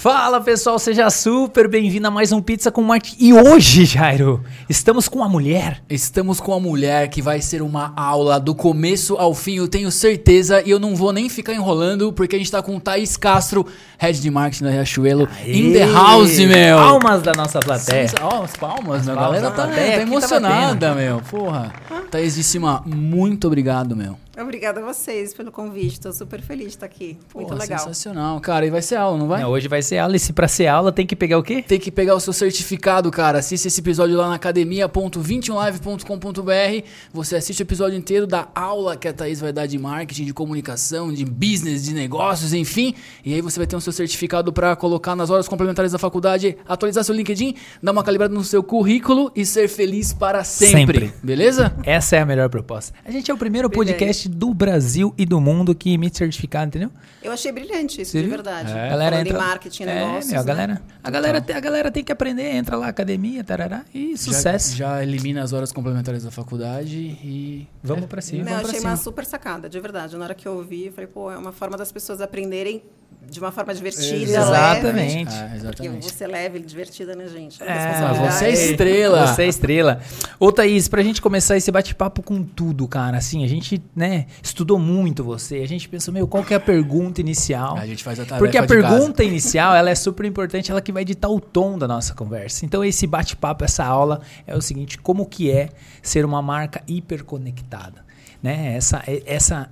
Fala pessoal, seja super bem-vindo a mais um Pizza com Marte. E hoje, Jairo, estamos com a mulher. Estamos com a mulher que vai ser uma aula do começo ao fim, eu tenho certeza, e eu não vou nem ficar enrolando, porque a gente tá com o Thaís Castro, head de marketing da Riachuelo, in the house, meu. Palmas da nossa plateia. Ó, as palmas, meu. A galera tá, plateia tá emocionada, meu. Porra. Thaísíssima, muito obrigado, meu. Obrigada a vocês pelo convite. Estou super feliz de estar aqui. Muito Porra, legal. Sensacional, cara. E vai ser aula, não vai? Não, hoje vai ser aula, e se pra ser aula tem que pegar o quê? Tem que pegar o seu certificado, cara. Assiste esse episódio lá na academia.21live.com.br. Você assiste o episódio inteiro da aula que a Thaís vai dar de marketing, de comunicação, de business, de negócios, enfim. E aí você vai ter o seu certificado para colocar nas horas complementares da faculdade, atualizar seu LinkedIn, dar uma calibrada no seu currículo e ser feliz para sempre. Sempre. Beleza? Essa é a melhor proposta. A gente é o primeiro Brilhante. Podcast do Brasil e do mundo que emite certificado, entendeu? Eu achei brilhante isso, Você de viu? verdade. A galera Falando entra... em marketing, é, negócios. meu, a né? galera, a galera, tem- a galera tem que aprender, entra lá, academia, tarará, e sucesso. Já, já elimina as horas complementares da faculdade e. Vamos pra cima, Não, vamos eu achei cima. uma super sacada, de verdade. Na hora que eu ouvi, eu falei, pô, é uma forma das pessoas aprenderem de uma forma divertida, Exatamente. É, leve. Porque exatamente. você leve e divertida, né, gente? É, responsabilidade. você é estrela. Você é estrela. Ô, Thaís, pra gente começar esse bate-papo com tudo, cara, assim, a gente, né, estudou muito você. A gente pensou, meu, qual que é a pergunta inicial? A gente faz a tarefa Porque a de casa. pergunta inicial, ela é super importante, ela que vai ditar o tom da nossa conversa. Então, esse bate-papo, essa aula é o seguinte, como que é ser uma marca hiperconectada? Né? Essa, essa,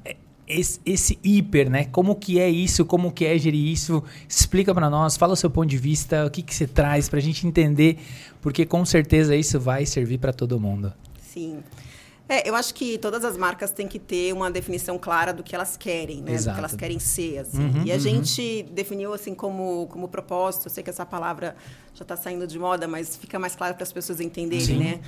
esse, esse hiper, né? Como que é isso? Como que é gerir isso? Explica pra nós, fala o seu ponto de vista, o que que você traz pra gente entender, porque com certeza isso vai servir pra todo mundo. Sim. É, eu acho que todas as marcas têm que ter uma definição clara do que elas querem, né? Do Exato. que elas querem ser, assim. Uhum, e a uhum. gente definiu, assim, como, como propósito. Eu sei que essa palavra já está saindo de moda, mas fica mais claro para as pessoas entenderem, Sim. né?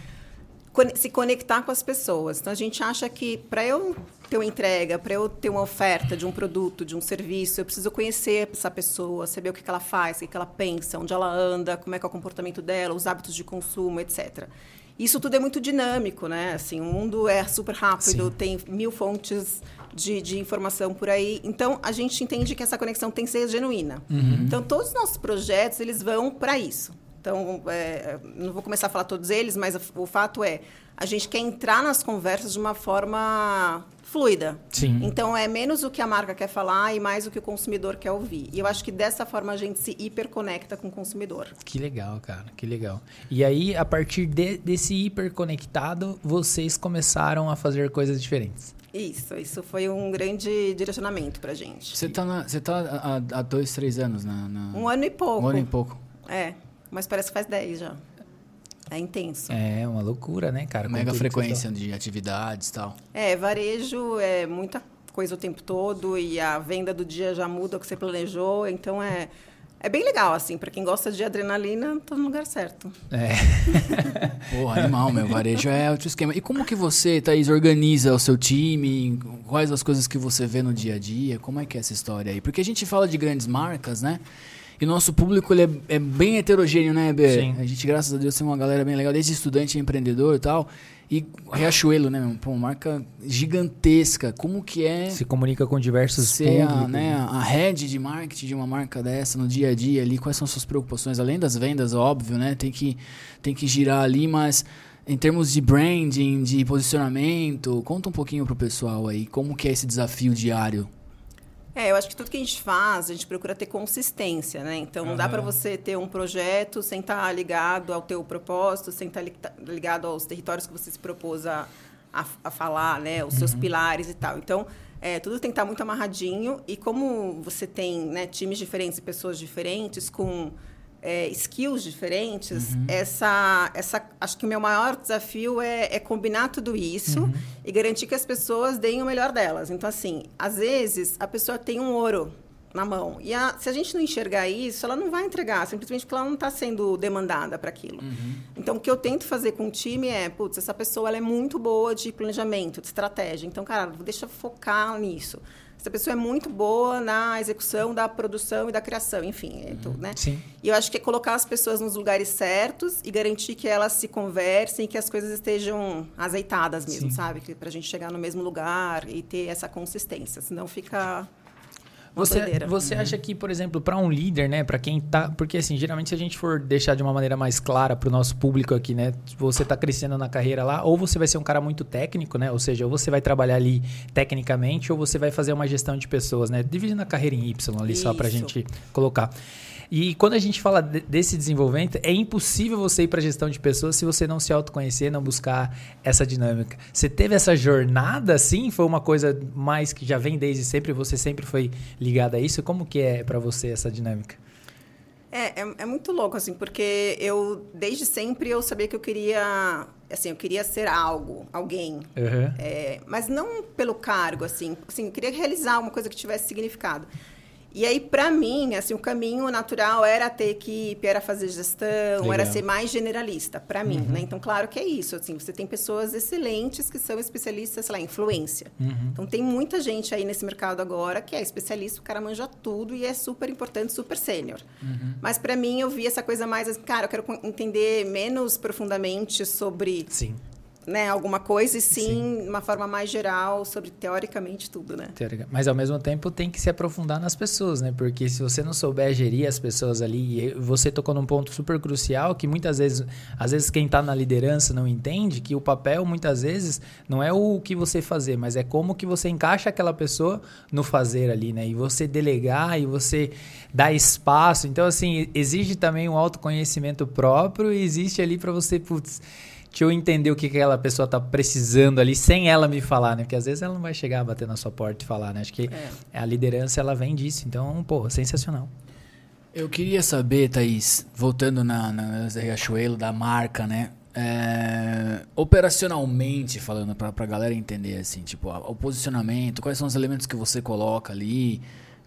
Se conectar com as pessoas. Então, a gente acha que para eu ter uma entrega, para eu ter uma oferta de um produto, de um serviço, eu preciso conhecer essa pessoa, saber o que que ela faz, o que ela pensa, onde ela anda, como é que é o comportamento dela, os hábitos de consumo, etc. Isso tudo é muito dinâmico, né? Assim, o mundo é super rápido, Sim. tem mil fontes de, de informação por aí. Então, a gente entende que essa conexão tem que ser genuína. Então, todos os nossos projetos, eles vão para isso. Então, é, não vou começar a falar todos eles, mas o fato é, a gente quer entrar nas conversas de uma forma fluida. Sim. Então, é menos o que a marca quer falar e mais o que o consumidor quer ouvir. E eu acho que dessa forma a gente se hiperconecta com o consumidor. Que legal, cara, que legal. E aí, a partir de- desse hiperconectado, vocês começaram a fazer coisas diferentes. Isso, isso foi um grande direcionamento para a gente. Você tá, na, você tá há, há dois, três anos na. na- Um ano e pouco. Um ano e pouco. É, mas parece que faz 10 já. É intenso. É uma loucura, né, cara? com Mega frequência de atividades e tal. É, varejo é muita coisa o tempo todo e a venda do dia já muda o que você planejou, então é é bem legal assim, para quem gosta de adrenalina, tá no lugar certo. É. Porra, animal, meu. Varejo é outro esquema. E como que você, Thaís, organiza o seu time? Quais as coisas que você vê no dia a dia? Como é que é essa história aí? Porque a gente fala de grandes marcas, né? E nosso público ele é, é bem heterogêneo, né, Bê? Sim. A gente, graças a Deus, tem uma galera bem legal, desde estudante a empreendedor e tal. E Riachuelo, né? Pô, uma marca gigantesca. Como que é Se comunica com diversos ser a, públicos. né, a head de marketing de uma marca dessa no dia a dia ali? Quais são suas preocupações? Além das vendas, óbvio, né? Tem que, tem que girar ali, mas em termos de branding, de posicionamento, conta um pouquinho pro pessoal aí, como que é esse desafio diário? É, eu acho que tudo que a gente faz, a gente procura ter consistência, né? Então, não dá para você ter um projeto sem estar ligado ao teu propósito, sem estar li- ligado aos territórios que você se propôs a, a, a falar, né? Os seus pilares e tal. Então, é, tudo tem que estar muito amarradinho. E como você tem né, times diferentes e pessoas diferentes com é, skills diferentes, essa, essa, acho que o meu maior desafio é, é combinar tudo isso e garantir que as pessoas deem o melhor delas. Então, assim, às vezes a pessoa tem um ouro na mão e a- se a gente não enxergar isso, ela não vai entregar, simplesmente porque ela não está sendo demandada para aquilo. Então, o que eu tento fazer com o time é, putz, essa pessoa ela é muito boa de planejamento, de estratégia. Então, cara, deixa eu focar nisso. Essa pessoa é muito boa na execução da produção e da criação, enfim, é tudo, né? Sim. E eu acho que é colocar as pessoas nos lugares certos e garantir que elas se conversem e que as coisas estejam azeitadas mesmo, Sim. sabe? Que pra gente chegar no mesmo lugar e ter essa consistência, senão fica Você, você acha que, por exemplo, para um líder, né, para quem tá, porque assim, geralmente se a gente for deixar de uma maneira mais clara para o nosso público aqui, né, você tá crescendo na carreira lá, ou você vai ser um cara muito técnico, né, ou seja, ou você vai trabalhar ali tecnicamente, ou você vai fazer uma gestão de pessoas, né, dividindo a carreira em Y ali só pra Isso. gente colocar. E quando a gente fala de- desse desenvolvimento, é impossível você ir para gestão de pessoas se você não se autoconhecer, não buscar essa dinâmica. Você teve essa jornada, assim? Foi uma coisa mais que já vem desde sempre? Você sempre foi ligado a isso? Como que é para você essa dinâmica? É, é, é muito louco, assim, porque eu, desde sempre, eu sabia que eu queria, assim, eu queria ser algo, alguém. Uhum. É, mas não pelo cargo, assim, assim, eu queria realizar uma coisa que tivesse significado. E aí, para mim, assim, o caminho natural era ter equipe, era fazer gestão, Legal. era ser mais generalista, para mim, né? Então, claro que é isso, assim, você tem pessoas excelentes que são especialistas, sei lá, em influência. Então, tem muita gente aí nesse mercado agora que é especialista, o cara manja tudo e é super importante, super sênior. Mas para mim, eu vi essa coisa mais, assim, cara, eu quero entender menos profundamente sobre Sim, né, alguma coisa, e sim, Sim. de uma forma mais geral, sobre teoricamente tudo, né? teórica. Mas ao mesmo tempo tem que se aprofundar nas pessoas, né? Porque se você não souber gerir as pessoas ali, e você tocou num ponto super crucial que muitas vezes, às vezes quem tá na liderança não entende que o papel muitas vezes não é o que você fazer, mas é como que você encaixa aquela pessoa no fazer ali, né? E você delegar e você dar espaço. Então assim, exige também um autoconhecimento próprio e existe ali para você, putz, Deixa eu entender o que que aquela pessoa tá precisando ali, sem ela me falar, né? Porque às vezes ela não vai chegar a bater na sua porta e falar, né? Acho que a liderança, ela vem disso. Então, pô, sensacional. Eu queria saber, Thaís, voltando na, na Zé Riachuelo, da marca, né? É, operacionalmente falando pra, pra galera entender assim, tipo, a- o posicionamento, quais são os elementos que você coloca ali,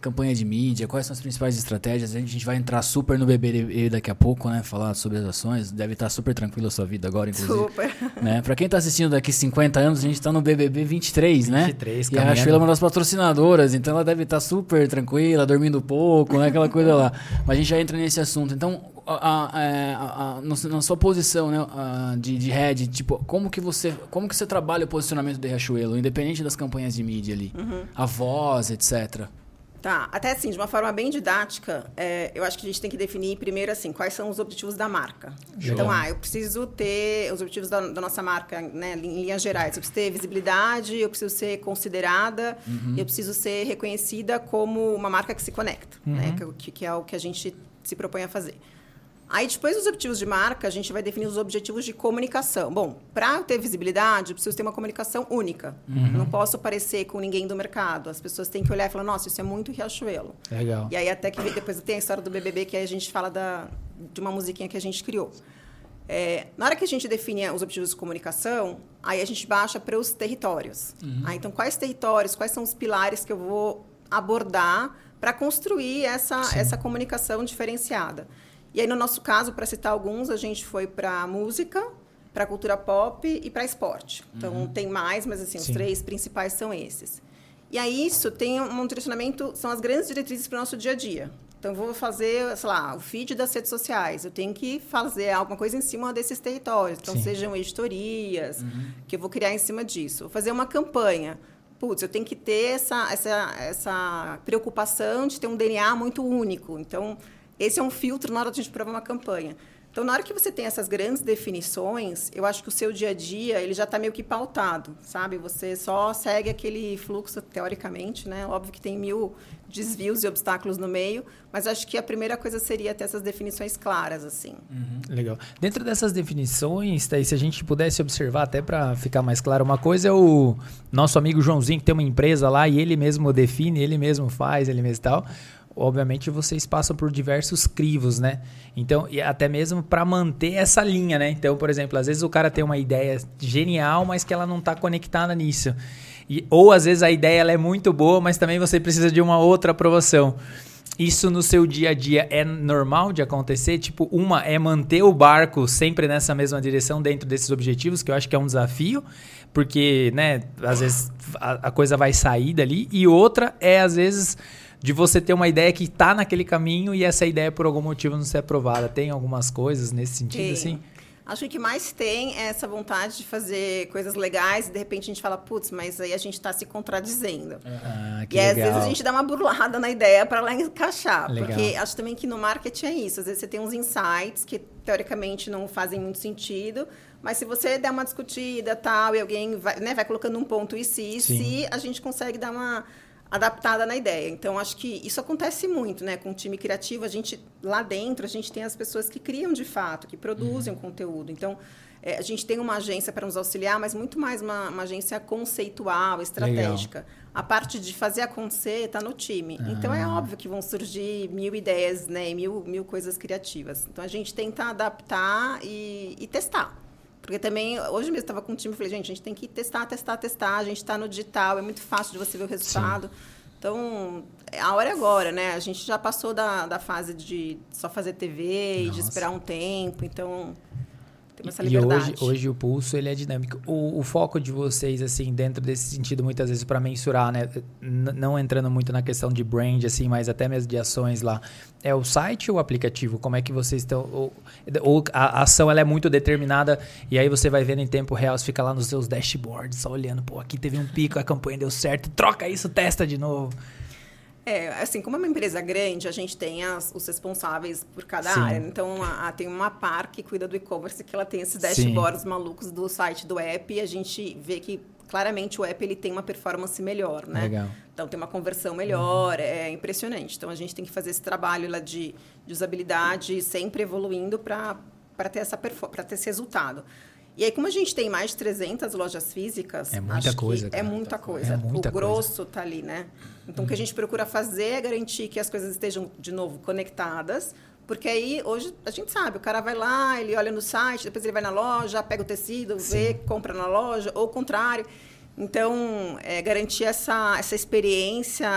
campanha de mídia, quais são as principais estratégias. A gente, vai entrar super no BBB daqui a pouco, né? Falar sobre as ações. Deve estar super tranquilo a sua vida agora, inclusive. Super. né? Pra quem tá assistindo daqui 50 anos, a gente tá no BBB 23, né? 23, E a. Riachuelo é uma das patrocinadoras, então ela deve estar super tranquila, dormindo pouco, né? Aquela coisa lá. Mas a gente já entra nesse assunto. Então, a, a- é, a- na sua posição né, a- de, de head, tipo, como que você como que você trabalha o posicionamento da Riachuelo, independente das campanhas de mídia ali? A voz, etc. Tá, até assim, de uma forma bem didática, é, eu acho que a gente tem que definir primeiro, assim, quais são os objetivos da marca. Então, ah, eu preciso ter os objetivos da, da nossa marca, né, em linhas gerais. Eu preciso ter visibilidade, eu preciso ser considerada, eu preciso ser reconhecida como uma marca que se conecta, né, que, que é o que a gente se propõe a fazer. Aí, depois dos objetivos de marca, a gente vai definir os objetivos de comunicação. Bom, para ter visibilidade, eu preciso ter uma comunicação única. Eu Não posso parecer com ninguém do mercado. As pessoas têm que olhar e falar, nossa, isso é muito Riachuelo. Legal. E aí, até que depois tem a história do BBB, que aí a gente fala da, de uma musiquinha que a gente criou. É, na hora que a gente define os objetivos de comunicação, aí a gente baixa para os territórios. Ah, então, quais territórios, quais são os pilares que eu vou abordar para construir essa, essa comunicação diferenciada? E aí, no nosso caso, para citar alguns, a gente foi para música, para cultura pop e para esporte. Então, tem mais, mas assim, os Sim. três principais são esses. E aí, isso tem um direcionamento, são as grandes diretrizes para o nosso dia a dia. Então, eu vou fazer, sei lá, o feed das redes sociais. Eu tenho que fazer alguma coisa em cima desses territórios. Então, Sim. sejam editorias, que eu vou criar em cima disso. Vou fazer uma campanha. Putz, eu tenho que ter essa, essa, essa preocupação de ter um DNA muito único. Então, esse é um filtro na hora de a gente provar uma campanha. Então, na hora que você tem essas grandes definições, eu acho que o seu dia a dia ele já está meio que pautado, sabe? Você só segue aquele fluxo, teoricamente, né? Óbvio que tem mil desvios e obstáculos no meio, mas acho que a primeira coisa seria ter essas definições claras, assim. Legal. Dentro dessas definições, Thaís, se a gente pudesse observar, até para ficar mais claro, uma coisa é o nosso amigo Joãozinho, que tem uma empresa lá e ele mesmo define, ele mesmo faz, ele mesmo tal. Obviamente vocês passam por diversos crivos, né? Então, e até mesmo para manter essa linha, né? Então, por exemplo, às vezes o cara tem uma ideia genial, mas que ela não está conectada nisso. E, ou às vezes a ideia ela é muito boa, mas também você precisa de uma outra aprovação. Isso no seu dia a dia é normal de acontecer? Tipo, uma é manter o barco sempre nessa mesma direção dentro desses objetivos, que eu acho que é um desafio, porque, né, às vezes a, a coisa vai sair dali. E outra é, às vezes, de você ter uma ideia que está naquele caminho e essa ideia, por algum motivo, não ser aprovada. Tem algumas coisas nesse sentido, Tem. assim? Acho que o que mais tem é essa vontade de fazer coisas legais e de repente a gente fala, putz, mas aí a gente está se contradizendo. Ah, que e às legal. vezes a gente dá uma burlada na ideia para lá encaixar. Legal. Porque acho também que no marketing é isso. Às vezes você tem uns insights que teoricamente não fazem muito sentido, mas se você der uma discutida tal e alguém vai, né, vai colocando um ponto e se, Sim. se a gente consegue dar uma adaptada na ideia. Então acho que isso acontece muito, né, com o time criativo, a gente lá dentro, a gente tem as pessoas que criam de fato, que produzem Uhum. o conteúdo. Então é, a gente tem uma agência para nos auxiliar, mas muito mais uma, uma agência conceitual, estratégica. A parte de fazer acontecer está no time. Então é Ah. óbvio que vão surgir mil ideias, né, mil, mil coisas criativas. Então a gente tenta adaptar e, e testar. Porque também, hoje mesmo estava com um time e falei, gente, a gente tem que testar, testar, testar. A gente está no digital, é muito fácil de você ver o resultado. Então, a hora é agora, né? A gente já passou da, da fase de só fazer TV e de Nossa. esperar um tempo. Então, essa E liberdade. hoje, hoje o pulso ele é dinâmico. O, o foco de vocês, assim, dentro desse sentido, muitas vezes para mensurar, né? N- não entrando muito na questão de brand, assim, mas até mesmo de ações lá. É o site ou o aplicativo? Como é que vocês estão? Ou, ou a a ação ela é muito determinada e aí você vai vendo em tempo real, você fica lá nos seus dashboards, só olhando, pô, aqui teve um pico, a campanha deu certo, troca isso, testa de novo. É, assim, como é uma empresa grande, a gente tem as- os responsáveis por cada Sim. área. Então, a, a- tem uma par que cuida do e-commerce, que ela tem esses Sim. dashboards malucos do site do app, e a gente vê que claramente o app ele tem uma performance melhor, né? Legal. Então, tem uma conversão melhor, é impressionante. Então, a gente tem que fazer esse trabalho lá de, de usabilidade, sempre evoluindo para ter, essa pra ter esse resultado. E aí, como a gente tem mais de 300 lojas físicas, É muita acho que coisa, É muita coisa. É muita o coisa. grosso tá ali, né? Então, o que a gente procura fazer é garantir que as coisas estejam, de novo, conectadas. Porque aí, hoje, a gente sabe, o cara vai lá, ele olha no site, depois ele vai na loja, pega o tecido, vê, compra na loja, ou o contrário. Então, é, garantir essa, essa experiência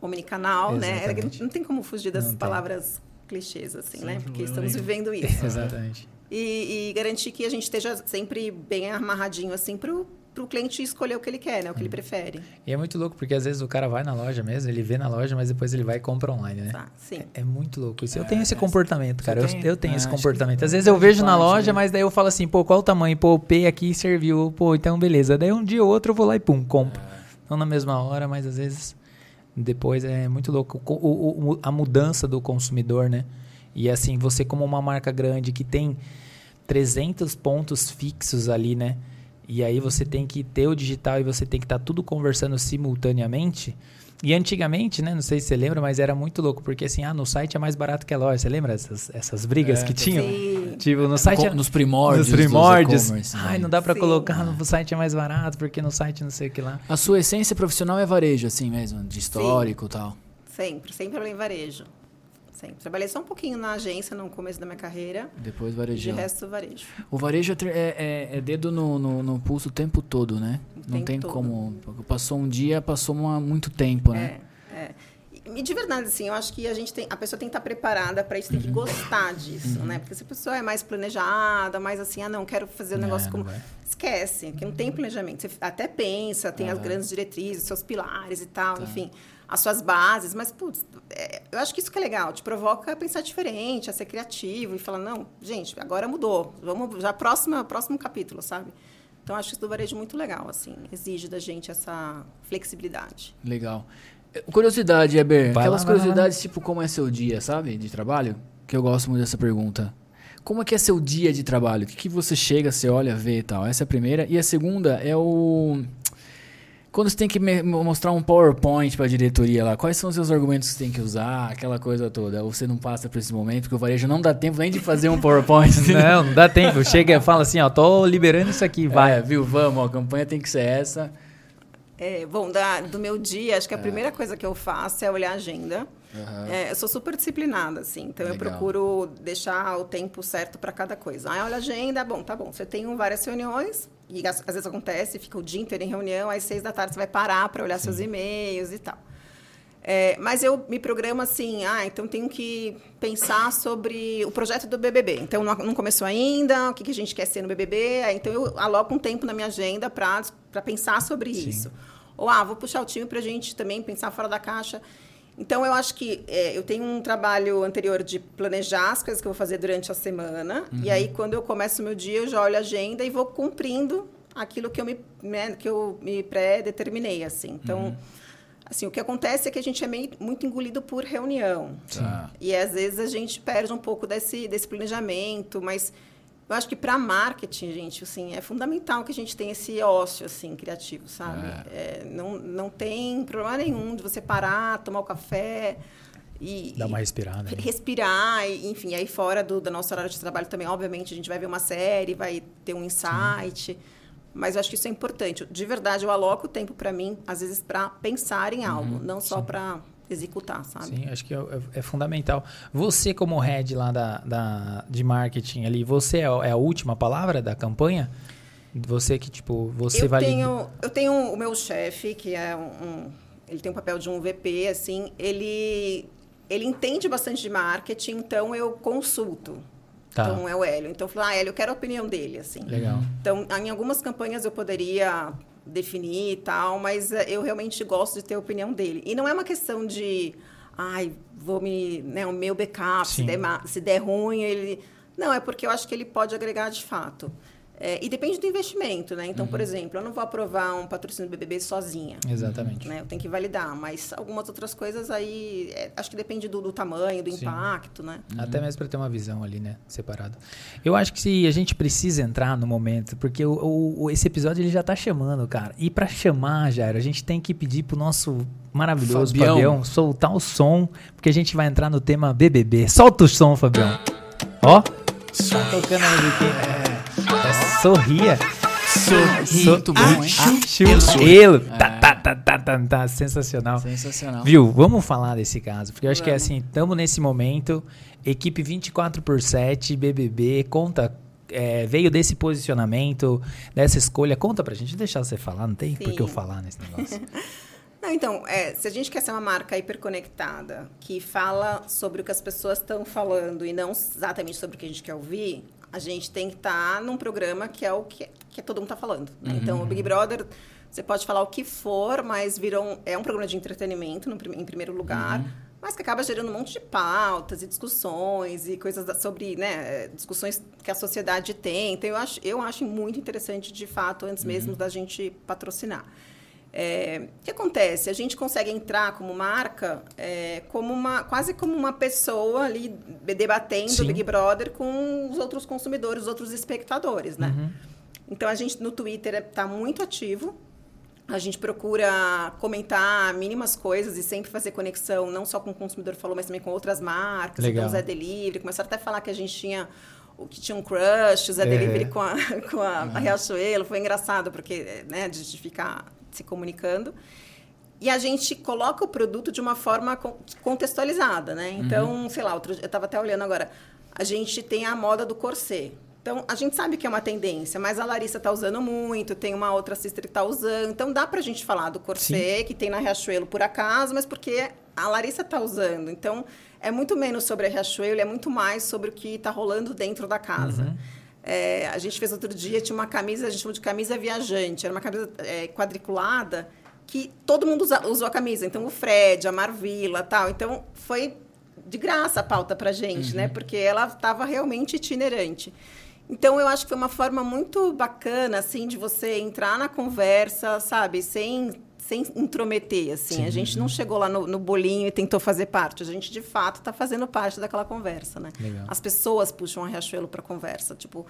omnicanal, né? Exatamente. Não tem como fugir Não tem. palavras clichês, assim, né? Porque problema estamos vivendo isso. Exatamente. E, e garantir que a gente esteja sempre bem amarradinho, assim, para o cliente escolher o que ele quer, né? O Hum. que ele prefere. E é muito louco, porque às vezes o cara vai na loja mesmo, ele vê na loja, mas depois ele vai e compra online, né? Tá, sim. É muito louco isso. Eu tenho esse comportamento, cara. Eu, eu tenho Ah, esse que comportamento. Às é vezes eu vejo na loja, né? mas daí eu falo assim, pô, qual o tamanho? Pô, o P aqui serviu. Pô, então beleza. Daí um dia ou outro eu vou lá e pum, compro. Não na mesma hora, mas às vezes depois é muito louco. O- o- o- a mudança do consumidor, né? E assim, você como uma marca grande que tem 300 pontos fixos ali, né? E aí você tem que ter o digital e você tem que estar tudo conversando simultaneamente. E antigamente, né? Não sei se você lembra, mas era muito louco, porque assim, ah, no site é mais barato que a loja. Você lembra essas, essas brigas É, que tinham? Sim. Tipo, no site. é- nos primórdios. nos primórdios. né? Ai, não dá pra Sim. colocar no site é mais barato, porque no site não sei o que lá. A sua essência profissional é varejo, assim mesmo, de histórico e tal. Sempre, sempre trabalhei em varejo. Sempre. Trabalhei só um pouquinho na agência no começo da minha carreira. Depois De varejo. resto, varejo. O varejo é, é- é- é dedo no, no, no pulso o tempo todo, né? O não tem todo. como. Passou um dia, passou uma- muito tempo, né? É, é. E de verdade, assim, eu acho que a gente tem, a pessoa tem que estar preparada para isso, tem que gostar disso, né? Porque se a pessoa é mais planejada, mais assim, ah, não, quero fazer o É, negócio não como. Esquece, que não tem planejamento. Você até pensa, tem as grandes diretrizes, seus pilares e tal, enfim, as suas bases, mas, putz, é, eu acho que isso que é legal, te provoca a pensar diferente, a ser criativo e falar, não, gente, agora mudou, vamos já próxima, próximo capítulo, sabe? Então, acho isso do varejo muito legal, assim, exige da gente essa flexibilidade. Legal. Eh, Curiosidade, Eber. Vai Aquelas lá, vai lá, curiosidades, tipo, como é seu dia, sabe? De trabalho? Que eu gosto muito dessa pergunta. Como é que é seu dia de trabalho? O que, que você chega, você olha, vê e tal? Essa é a primeira. E a segunda é o. Quando você tem que me- mostrar um PowerPoint para a diretoria lá, quais são os seus argumentos que você tem que usar, aquela coisa toda? Ou você não passa por esse momento, porque o varejo não dá tempo nem de fazer um PowerPoint. Não, não dá tempo. Chega e fala assim, ó, tô liberando isso aqui, vai. Vai, viu? Vamos, ó, a campanha tem que ser essa. É, bom, da- do meu dia, acho que a primeira coisa que eu faço é olhar a agenda. É, eu sou super disciplinada, assim, então eu Legal. procuro deixar o tempo certo para cada coisa. Aí olha a agenda, bom, tá bom. Você tem várias reuniões, e às, vezes acontece, fica o dia inteiro em reunião, às seis da tarde você vai parar para olhar seus e-mails e tal. É, mas eu me programo assim, ah, então tenho que pensar sobre o projeto do BBB. Então não, não começou ainda, o que, que a gente quer ser no BBB. Então eu aloco um tempo na minha agenda para pensar sobre isso. Ou, ah, vou puxar o time para a gente também pensar fora da caixa. Então, eu acho que é, eu tenho um trabalho anterior de planejar as coisas que eu vou fazer durante a semana. Uhum. E aí, quando eu começo o meu dia, eu já olho a agenda e vou cumprindo aquilo que eu me, né, que eu me pré-determinei, assim. Então, uhum. assim, o que acontece é que a gente é meio, muito engolido por reunião. Tá. E, às vezes, a gente perde um pouco desse, desse planejamento, mas eu acho que para marketing, gente, assim, é fundamental que a gente tenha esse ócio assim criativo, sabe? É. É, não, não tem problema nenhum de você parar, tomar o um café e dar uma respirada, né? respirar, e, enfim, aí fora do da nossa hora de trabalho também, obviamente, a gente vai ver uma série, vai ter um insight. Sim. Mas eu acho que isso é importante. De verdade, eu aloco o tempo para mim, às vezes para pensar em algo, uhum, não só para executar, sabe? Sim, acho que é, é, é, fundamental. Você, como head lá da, da, de marketing ali, você é, é a última palavra da campanha? Você que, tipo, você eu vai... Tenho, eu tenho o meu chefe, que é um, um, Ele tem o papel de um VP, assim, ele... Ele entende bastante de marketing, então eu consulto. Tá. Então é o Hélio. Então eu falo, ah, Hélio, eu quero a opinião dele, assim. Legal. Então, em algumas campanhas eu poderia definir e tal, mas eh, eu realmente gosto de ter a opinião dele. E não é uma questão de, ai, vou me, né, o meu backup, se der, se der ruim, ele... Não, é porque eu acho que ele pode agregar de fato. É, e depende do investimento, né? Então, uhum. por exemplo, eu não vou aprovar um patrocínio do BBB sozinha. Exatamente. Né? Eu tenho que validar, mas algumas outras coisas aí, é, acho que depende do, do tamanho, do Sim. impacto, né? Uhum. Até mesmo para ter uma visão ali, né? Separada. Eu acho que se a gente precisa entrar no momento, porque o, o esse episódio ele já tá chamando, cara. E para chamar, Jairo, a gente tem que pedir pro nosso maravilhoso Fabião. Fabião soltar o som, porque a gente vai entrar no tema BBB. Solta o som, Fabião. Ó. Tá tocando a musiquinha. É. É, sorria. Sorri. Muito bom, hein? Tá, tá, tá, tá, tá, tá. Sensacional. Sensacional. Viu? Vamos falar desse caso. Porque eu acho que é assim, estamos nesse momento. Equipe 24 por 7, BBB, conta é, veio desse posicionamento, dessa escolha. Conta pra gente, deixar você falar, não tem Sim. por que eu falar nesse negócio. não, então, é, se a gente quer ser uma marca hiperconectada, que fala sobre o que as pessoas estão falando e não exatamente sobre o que a gente quer ouvir, a gente tem que estar tá num programa que é o que, que todo mundo está falando. Né? Uhum. Então, o Big Brother, você pode falar o que for, mas virou é um programa de entretenimento, no, em primeiro lugar. Uhum. Mas que acaba gerando um monte de pautas e discussões e coisas sobre, né, discussões que a sociedade tem. Então, eu acho, eu acho muito interessante, de fato, antes uhum. mesmo da gente patrocinar. É, o que acontece? A gente consegue entrar como marca é, como uma, quase como uma pessoa ali debatendo Sim. Big Brother com os outros consumidores, os outros espectadores, né? Uhum. Então, a gente no Twitter está muito ativo. A gente procura comentar mínimas coisas e sempre fazer conexão, não só com o consumidor falou, mas também com outras marcas. Legal. Então, o Zé Delivery. Começaram até a falar que a gente tinha o que tinha um crush, o Zé é. Delivery com a, com a, uhum. a Riachuelo. Foi engraçado, porque, né, de ficar se comunicando. E a gente coloca o produto de uma forma contextualizada, né? Então, uhum. sei lá, outro, eu estava até olhando agora. A gente tem a moda do corset. Então, a gente sabe que é uma tendência, mas a Larissa está usando muito, tem uma outra sister que está usando. Então, dá para a gente falar do corset, Sim. que tem na Riachuelo por acaso, mas porque a Larissa está usando. Então, é muito menos sobre a Riachuelo, é muito mais sobre o que está rolando dentro da casa. Uhum. É, a gente fez outro dia, tinha uma camisa, a gente chamou de camisa viajante, era uma camisa é, quadriculada que todo mundo usa, usou a camisa. Então, o Fred, a Marvila tal. Então, foi de graça a pauta para gente, né? uhum. né? Porque ela estava realmente itinerante. Então, eu acho que foi uma forma muito bacana, assim, de você entrar na conversa, sabe? Sem sem intrometer, assim. Sim. A gente não chegou lá no, no, bolinho e tentou fazer parte. A gente, de fato, está fazendo parte daquela conversa, né? Legal. As pessoas puxam a Riachuelo para conversa. Tipo,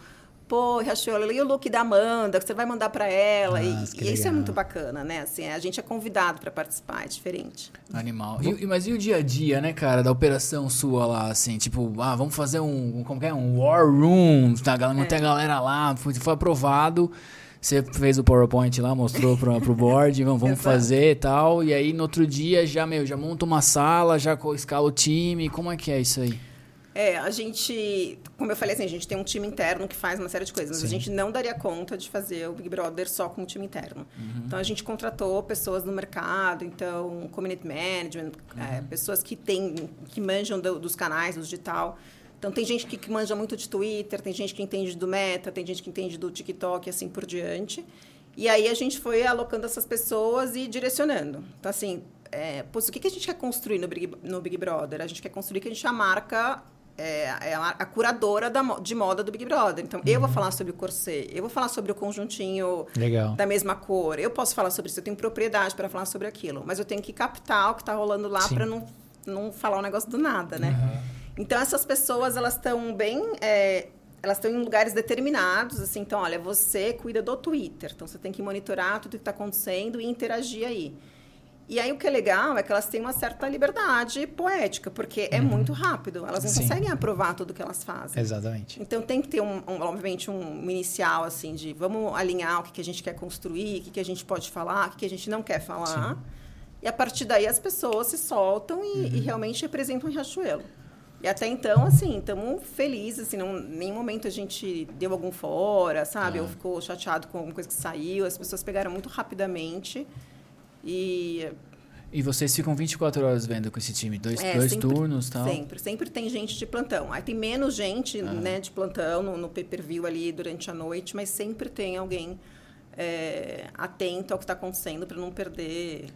pô, Riachuelo, e o look da Amanda, que você vai mandar para ela. Nossa, e, e isso é muito bacana, né? Assim, a gente é convidado para participar, é diferente. Animal. E, mas e o dia a dia, né, cara, da operação sua lá, assim? Tipo, ah, vamos fazer um, como que é? Um war room, tá? Manter é. a galera lá, foi, foi aprovado você fez o PowerPoint lá, mostrou para pro board, vamos, vamos fazer e tal. E aí no outro dia já, meu, já monta uma sala, já escala o time. Como é que é isso aí? É, a gente, como eu falei assim, a gente tem um time interno que faz uma série de coisas, mas Sim. a gente não daria conta de fazer o Big Brother só com o time interno. Uhum. Então a gente contratou pessoas no mercado, então community management, uhum. é, pessoas que têm, que manjam do, dos canais, do digital. Então, tem gente que, que manja muito de Twitter, tem gente que entende do Meta, tem gente que entende do TikTok e assim por diante. E aí a gente foi alocando essas pessoas e direcionando. Então, assim, é, pô, o que, que a gente quer construir no Big, no Big Brother? A gente quer construir que a gente é a marca é, é a, a, curadora da, de moda do Big Brother. Então, uhum. eu vou uhum. falar sobre o corset, eu vou falar sobre o conjuntinho Legal. da mesma cor, eu posso falar sobre isso, eu tenho propriedade para falar sobre aquilo, mas eu tenho que captar o que está rolando lá para não, não falar um negócio do nada, né? Uhum. Então, essas pessoas, elas estão bem... É, elas estão em lugares determinados, assim, então, olha, você cuida do Twitter, então você tem que monitorar tudo que está acontecendo e interagir aí. E aí o que é legal é que elas têm uma certa liberdade poética, porque é uhum. muito rápido. Elas não Sim. conseguem aprovar tudo que elas fazem. Exatamente. Então tem que ter, um, um, obviamente, um inicial, assim, de vamos alinhar o que, que a gente quer construir, o que, que a gente pode falar, o que, que a gente não quer falar. Sim. E a partir daí as pessoas se soltam e, uhum. e realmente representam o Riachuelo. E até então, assim, estamos felizes, assim, não, em nenhum momento a gente deu algum fora, sabe? Ah. Ou ficou chateado com alguma coisa que saiu. As pessoas pegaram muito rapidamente. E e vocês ficam 24 horas vendo com esse time? Dois, é, dois sempre, turnos tal? Sempre. Sempre tem gente de plantão. Aí tem menos gente ah. né, de plantão no, no pay-per-view ali durante a noite, mas sempre tem alguém é, atento ao que está acontecendo para não perder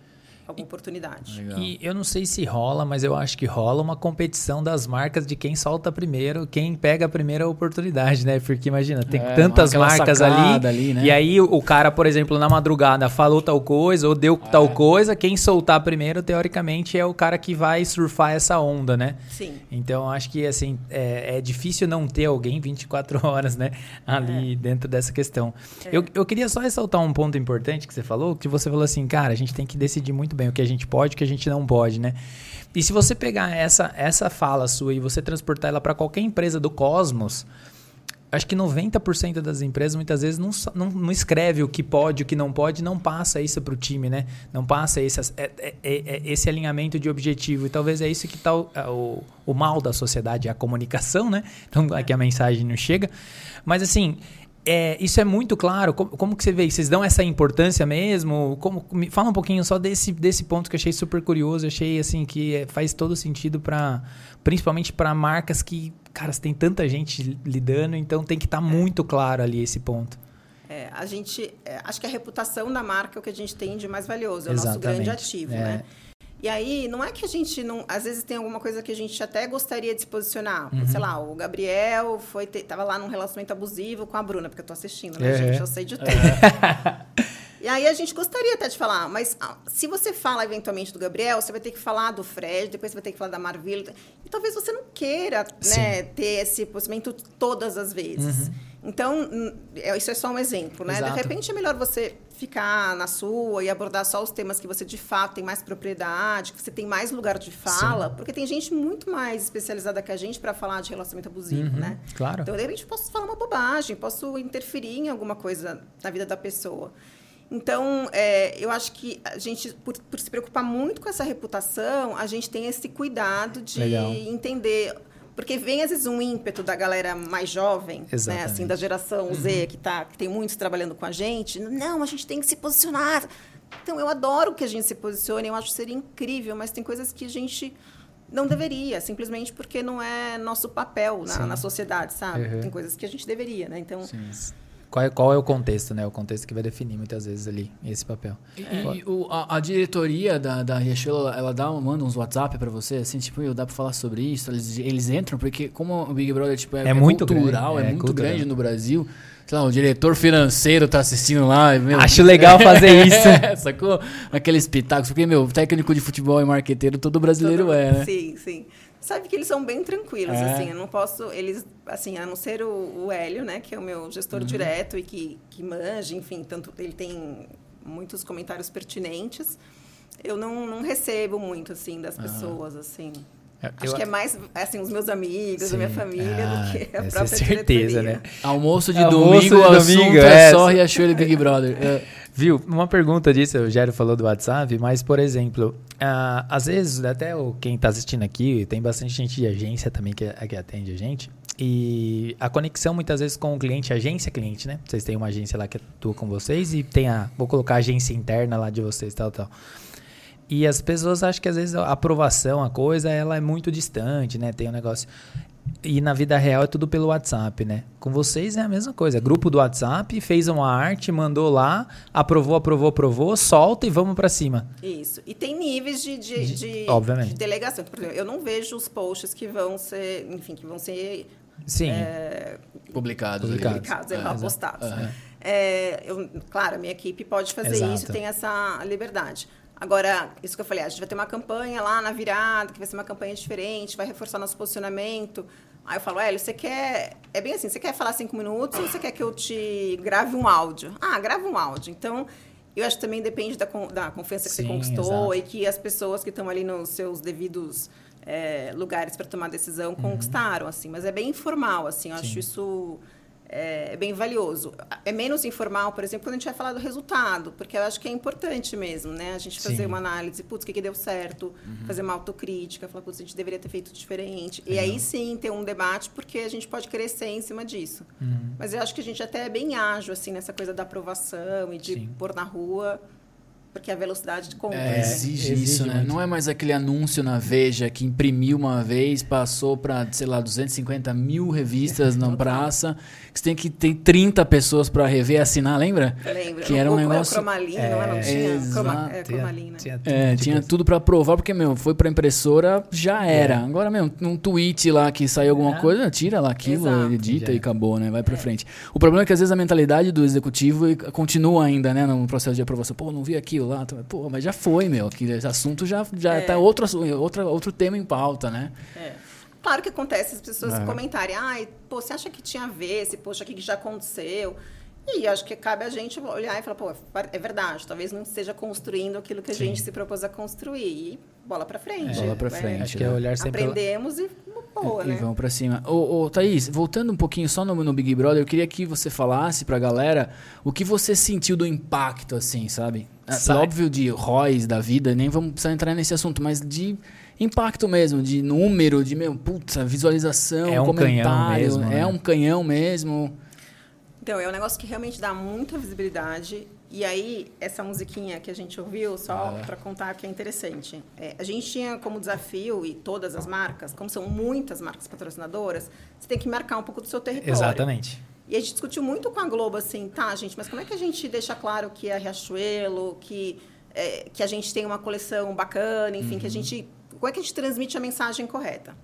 alguma oportunidade. Legal. E eu não sei se rola, mas eu acho que rola uma competição das marcas de quem solta primeiro, quem pega a primeira oportunidade, né? Porque imagina, tem é, tantas marcas ali, ali né? e aí o cara, por exemplo, na madrugada falou tal coisa ou deu é. tal coisa, quem soltar primeiro, teoricamente, é o cara que vai surfar essa onda, né? Sim. Então, acho que, assim, é, é difícil não ter alguém 24 horas, né? Ali é. dentro dessa questão. É. Eu, eu queria só ressaltar um ponto importante que você falou, que você falou assim, cara, a gente tem que decidir muito bem bem o que a gente pode e o que a gente não pode, né? E se você pegar essa, essa fala sua e você transportar ela para qualquer empresa do cosmos, acho que 90% das empresas muitas vezes não, não, não, escreve o que pode, o que não pode, não passa isso para o time, né? Não passa esse, é, é, é, esse alinhamento de objetivo. E talvez é isso que está o, é, o, o mal da sociedade, é a comunicação, né? Então, aqui a mensagem não chega. Mas assim, é, isso é muito claro. Como, como, que você vê? Vocês dão essa importância mesmo? Como, me fala um pouquinho só desse, desse ponto que eu achei super curioso. achei assim que é, faz todo sentido para, principalmente para marcas que, cara, tem tanta gente lidando, então tem que estar tá muito claro ali esse ponto. É, a gente, é, acho que a reputação da marca é o que a gente tem de mais valioso, é o Exatamente. nosso grande ativo, é. né? E aí, não é que a gente não. Às vezes tem alguma coisa que a gente até gostaria de se posicionar. Uhum. Sei lá, o Gabriel foi ter, tava lá num relacionamento abusivo com a Bruna, porque eu tô assistindo, né, é. gente? Eu sei de tudo. É. E aí a gente gostaria até de falar, mas ah, se você fala eventualmente do Gabriel, você vai ter que falar do Fred, depois você vai ter que falar da Marvila. E talvez você não queira né, ter esse posicionamento todas as vezes. Uhum. Então, é, isso é só um exemplo, né? Exato. De repente é melhor você ficar na sua e abordar só os temas que você de fato tem mais propriedade, que você tem mais lugar de fala, Sim. porque tem gente muito mais especializada que a gente para falar de relacionamento abusivo, uhum, né? Claro. Então, de repente, posso falar uma bobagem, posso interferir em alguma coisa na vida da pessoa. Então, é, eu acho que a gente, por, por, se preocupar muito com essa reputação, a gente tem esse cuidado de Legal. entender. Porque vem, às vezes, um ímpeto da galera mais jovem, né, assim, da geração uhum. Z, que, tá, que tem muitos trabalhando com a gente. Não, a gente tem que se posicionar. Então, eu adoro que a gente se posicione, eu acho que seria incrível, mas tem coisas que a gente não deveria, simplesmente porque não é nosso papel na, na sociedade, sabe? Uhum. Tem coisas que a gente deveria, né? Então, Sim. Qual é, qual é o contexto, né? O contexto que vai definir muitas vezes ali esse papel. E, e o, a, a, diretoria da, da Riachuelo, ela, ela dá, manda uns WhatsApp para você, assim, tipo, dá para falar sobre isso? Eles, eles entram, porque como o Big Brother tipo, é, é, é muito cultural, grande, é, é, muito cultural. grande no Brasil, sei lá, o diretor financeiro tá assistindo lá. Meu, Acho legal fazer isso. é, sacou? Aqueles pitacos, porque, meu, técnico de futebol e marqueteiro, todo brasileiro todo, é, né? Sim, sim sabe que eles são bem tranquilos, é. assim, eu não posso, eles, assim, a não ser o, o Hélio, né, que é o meu gestor uhum. direto e que, que manja, enfim, tanto ele tem muitos comentários pertinentes, eu não, não recebo muito, assim, das uhum. pessoas, assim. É, eu, Acho que é mais, assim, os meus amigos, sim. a minha família, ah, do que a própria certeza, diretoria. né? Almoço de Almoço domingo, de o domingo, é, é só Riachuelo e Big Brother. É. Viu? Uma pergunta disso, o Gério falou do WhatsApp, mas, por exemplo, uh, às vezes, até o, quem está assistindo aqui, tem bastante gente de agência também que, que atende a gente. E a conexão, muitas vezes, com o cliente, agência-cliente, né? Vocês têm uma agência lá que atua com vocês e tem a. Vou colocar a agência interna lá de vocês, tal, tal. E as pessoas acham que às vezes a aprovação, a coisa, ela é muito distante, né? Tem um negócio. E na vida real é tudo pelo WhatsApp, né? Com vocês é a mesma coisa. Grupo do WhatsApp, fez uma arte, mandou lá, aprovou, aprovou, aprovou, solta e vamos para cima. Isso. E tem níveis de, de, de, de, Obviamente. de delegação. Por exemplo, eu não vejo os posts que vão ser, enfim, que vão ser Sim. é, Publicados. Publicados. publicados, é, exato. postados. Aham. É, eu, claro, a minha equipe pode fazer Exato. isso, tem essa liberdade. Agora, isso que eu falei, a gente vai ter uma campanha lá na virada, que vai ser uma campanha diferente, vai reforçar nosso posicionamento. Aí eu falo, Hélio, você quer. É bem assim, você quer falar cinco minutos ou você quer que eu te grave um áudio? Ah, grava um áudio. Então, eu acho que também depende da, da confiança que Sim, você conquistou exato. e que as pessoas que estão ali nos seus devidos é, lugares para tomar decisão conquistaram, assim. Mas é bem informal, assim. Eu acho Uhum. Sim. isso é, é bem valioso. É menos informal, por exemplo, quando a gente vai falar do resultado, porque eu acho que é importante mesmo, né? A gente fazer Sim. uma análise, putz, o que, que deu certo, Uhum. fazer uma autocrítica, falar, putz, a gente deveria ter feito diferente. E Legal. aí sim ter um debate, porque a gente pode crescer em cima disso. Uhum. Mas eu acho que a gente até é bem ágil, assim, nessa coisa da aprovação e de Sim. pôr na rua, porque a velocidade conta. É, né? exige, exige isso, né? muito. Não é mais aquele anúncio na Veja que imprimiu uma vez, passou para, sei lá, 250 mil revistas na praça, que você tem que ter 30 pessoas para rever e assinar, lembra? Lembra? Que era um O- negócio- Cromalin, não é? Não tinha? exato. Croma, é, Cromalin, né? Tinha, É, tipo, tinha tudo pra provar, porque, meu, foi pra impressora, já era. Agora, meu, num tweet lá que saiu alguma É. coisa, tira lá aquilo, Exato. edita Já e é. acabou, né? Vai pra frente. O problema é que às vezes a mentalidade do executivo continua ainda, né, no processo de aprovação. Pô, não vi lá. Pô, mas já foi, meu. Que esse assunto já, já É. tá outro, outro, outro tema em pauta, né? É. Claro que acontece as pessoas É. comentarem, ai, pô, você acha que tinha a ver, esse post aqui que já aconteceu? E acho que cabe a gente olhar e falar, pô, é verdade, talvez não esteja construindo aquilo que a Sim. gente se propôs a construir. E bola pra frente. Bola pra É, frente, Acho que é olhar sempre... Aprendemos e boa, e né? vão pra cima. Ô, ô, Thaís, voltando um pouquinho só no, no Big Brother, eu queria que você falasse pra galera o que você sentiu do impacto, assim, sabe? É, Sai. óbvio de ROIs da vida, nem vamos precisar entrar nesse assunto, mas de impacto mesmo, de número, de, meu, puta, visualização, É um canhão comentário, mesmo, é né? um canhão mesmo. Então, é um negócio que realmente dá muita visibilidade. E aí, essa musiquinha que a gente ouviu, só Ah. para contar que é interessante. É, a gente tinha como desafio, e todas as marcas, como são muitas marcas patrocinadoras, você tem que marcar um pouco do seu território. Exatamente. E a gente discutiu muito com a Globo, assim, tá, gente, mas como é que a gente deixa claro que é Riachuelo, que, é, que a gente tem uma coleção bacana, enfim, que a gente. Como é que a gente transmite a mensagem correta?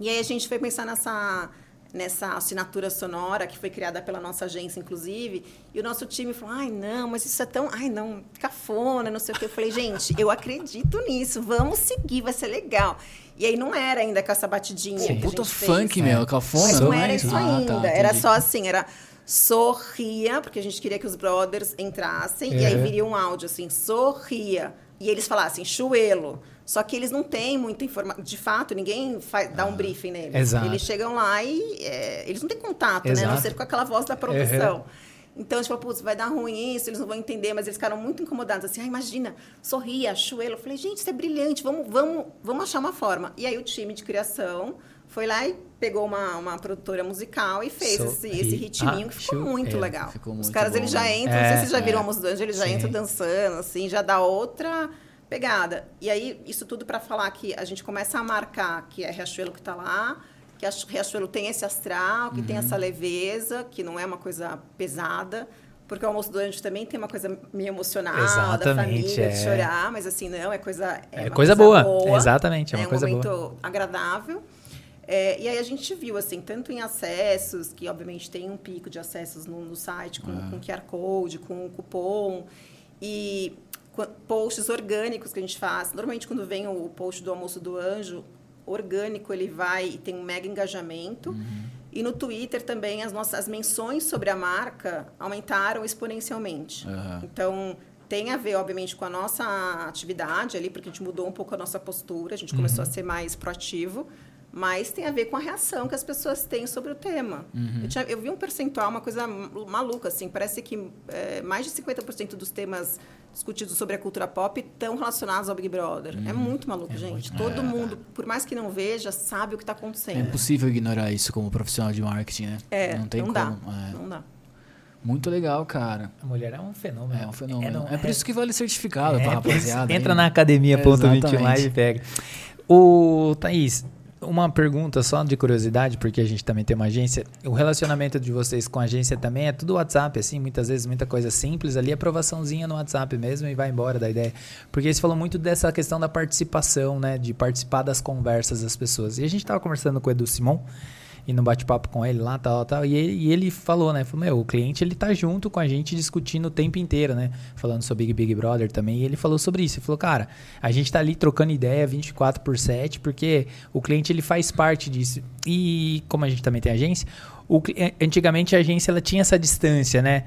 E aí a gente foi pensar nessa, nessa assinatura sonora que foi criada pela nossa agência, inclusive, e o nosso time falou: ai, não, mas isso é tão. Ai, não, cafona, não sei o quê. Eu falei, gente, eu acredito nisso, vamos seguir, vai ser legal. E aí não era ainda com essa batidinha. Sim. que Puta funk, fez. meu, cafona, não não é era isso? Ah, tá, ainda. era entendi. só assim, era sorria, porque a gente queria que os brothers entrassem, e aí Uhum. viria um áudio assim, sorria. E eles falassem, chuelo. Só que eles não têm muita informação. De fato, ninguém faz, dá um briefing neles. Exato. Eles chegam lá e é, eles não têm contato, né? A não Exato. ser com aquela voz da Uhum. produção. Então, a gente falou, putz, vai dar ruim isso, eles não vão entender, mas eles ficaram muito incomodados, assim, ah, imagina, sorria, chuelo. Eu falei, gente, isso é brilhante, vamos, vamos, vamos achar uma forma. E aí o time de criação foi lá e pegou uma, uma produtora musical e fez esse, esse Sorri- ritminho que ficou Ah, muito é, legal. ficou Os muito caras, bom, eles já né? entram, não É, sei se vocês já viram é. o Almoço do Anjo, eles já Sim. entram dançando, assim, já dá outra pegada. E aí, isso tudo para falar que a gente começa a marcar que é Riachuelo que está lá, que a Riachuelo tem esse astral, que tem Uhum. essa leveza, que não é uma coisa pesada. Porque o almoço do anjo também tem uma coisa meio emocional, da Exatamente, família, de é. chorar, mas assim, não, é coisa. É uma coisa boa, exatamente, é uma um coisa momento boa. agradável. É, e aí a gente viu, assim, tanto em acessos, que obviamente tem um pico de acessos no, no site, com, com QR Code, com cupom, e posts orgânicos que a gente faz. Normalmente, quando vem o post do almoço do anjo, orgânico, ele vai e tem um mega engajamento. E no Twitter também as nossas as menções sobre a marca aumentaram exponencialmente. Aham. Então, tem a ver, obviamente, com a nossa atividade ali, porque a gente mudou um pouco a nossa postura, a gente começou a ser mais proativo, mas tem a ver com a reação que as pessoas têm sobre o tema. Eu, tinha- eu vi um percentual, uma coisa maluca, assim, parece que é, mais de 50% dos temas discutidos sobre a cultura pop estão relacionados ao Big Brother. É muito maluco, gente. Todo mundo, por mais que não veja, sabe o que está É acontecendo. impossível ignorar isso como profissional de marketing, né? É, não tem não como. dá. É. Não dá. Muito legal, cara. A mulher é um fenômeno. É um fenômeno. não- É, por isso que vale certificado É, pra rapaziada. Entra hein? na academia.21 lá Exatamente. e pega. O Thaís, uma pergunta só de curiosidade, porque a gente também tem uma agência. O relacionamento de vocês com a agência também é tudo WhatsApp, assim, muitas vezes muita coisa simples ali, aprovaçãozinha no WhatsApp mesmo e vai embora da ideia. Porque você falou muito dessa questão da participação, né? De participar das conversas das pessoas. E a gente tava conversando com o Edu Simon e no bate-papo com ele lá, tal, tal. E ele, e ele falou, né? Falou, meu, o cliente ele tá junto com a gente discutindo o tempo inteiro, né? Falando sobre Big, Big Brother também. E ele falou sobre isso. Ele falou, cara, a gente tá ali trocando ideia 24 por 7, porque o cliente ele faz parte disso. E como a gente também tem agência, o, antigamente a agência ela tinha essa distância, né?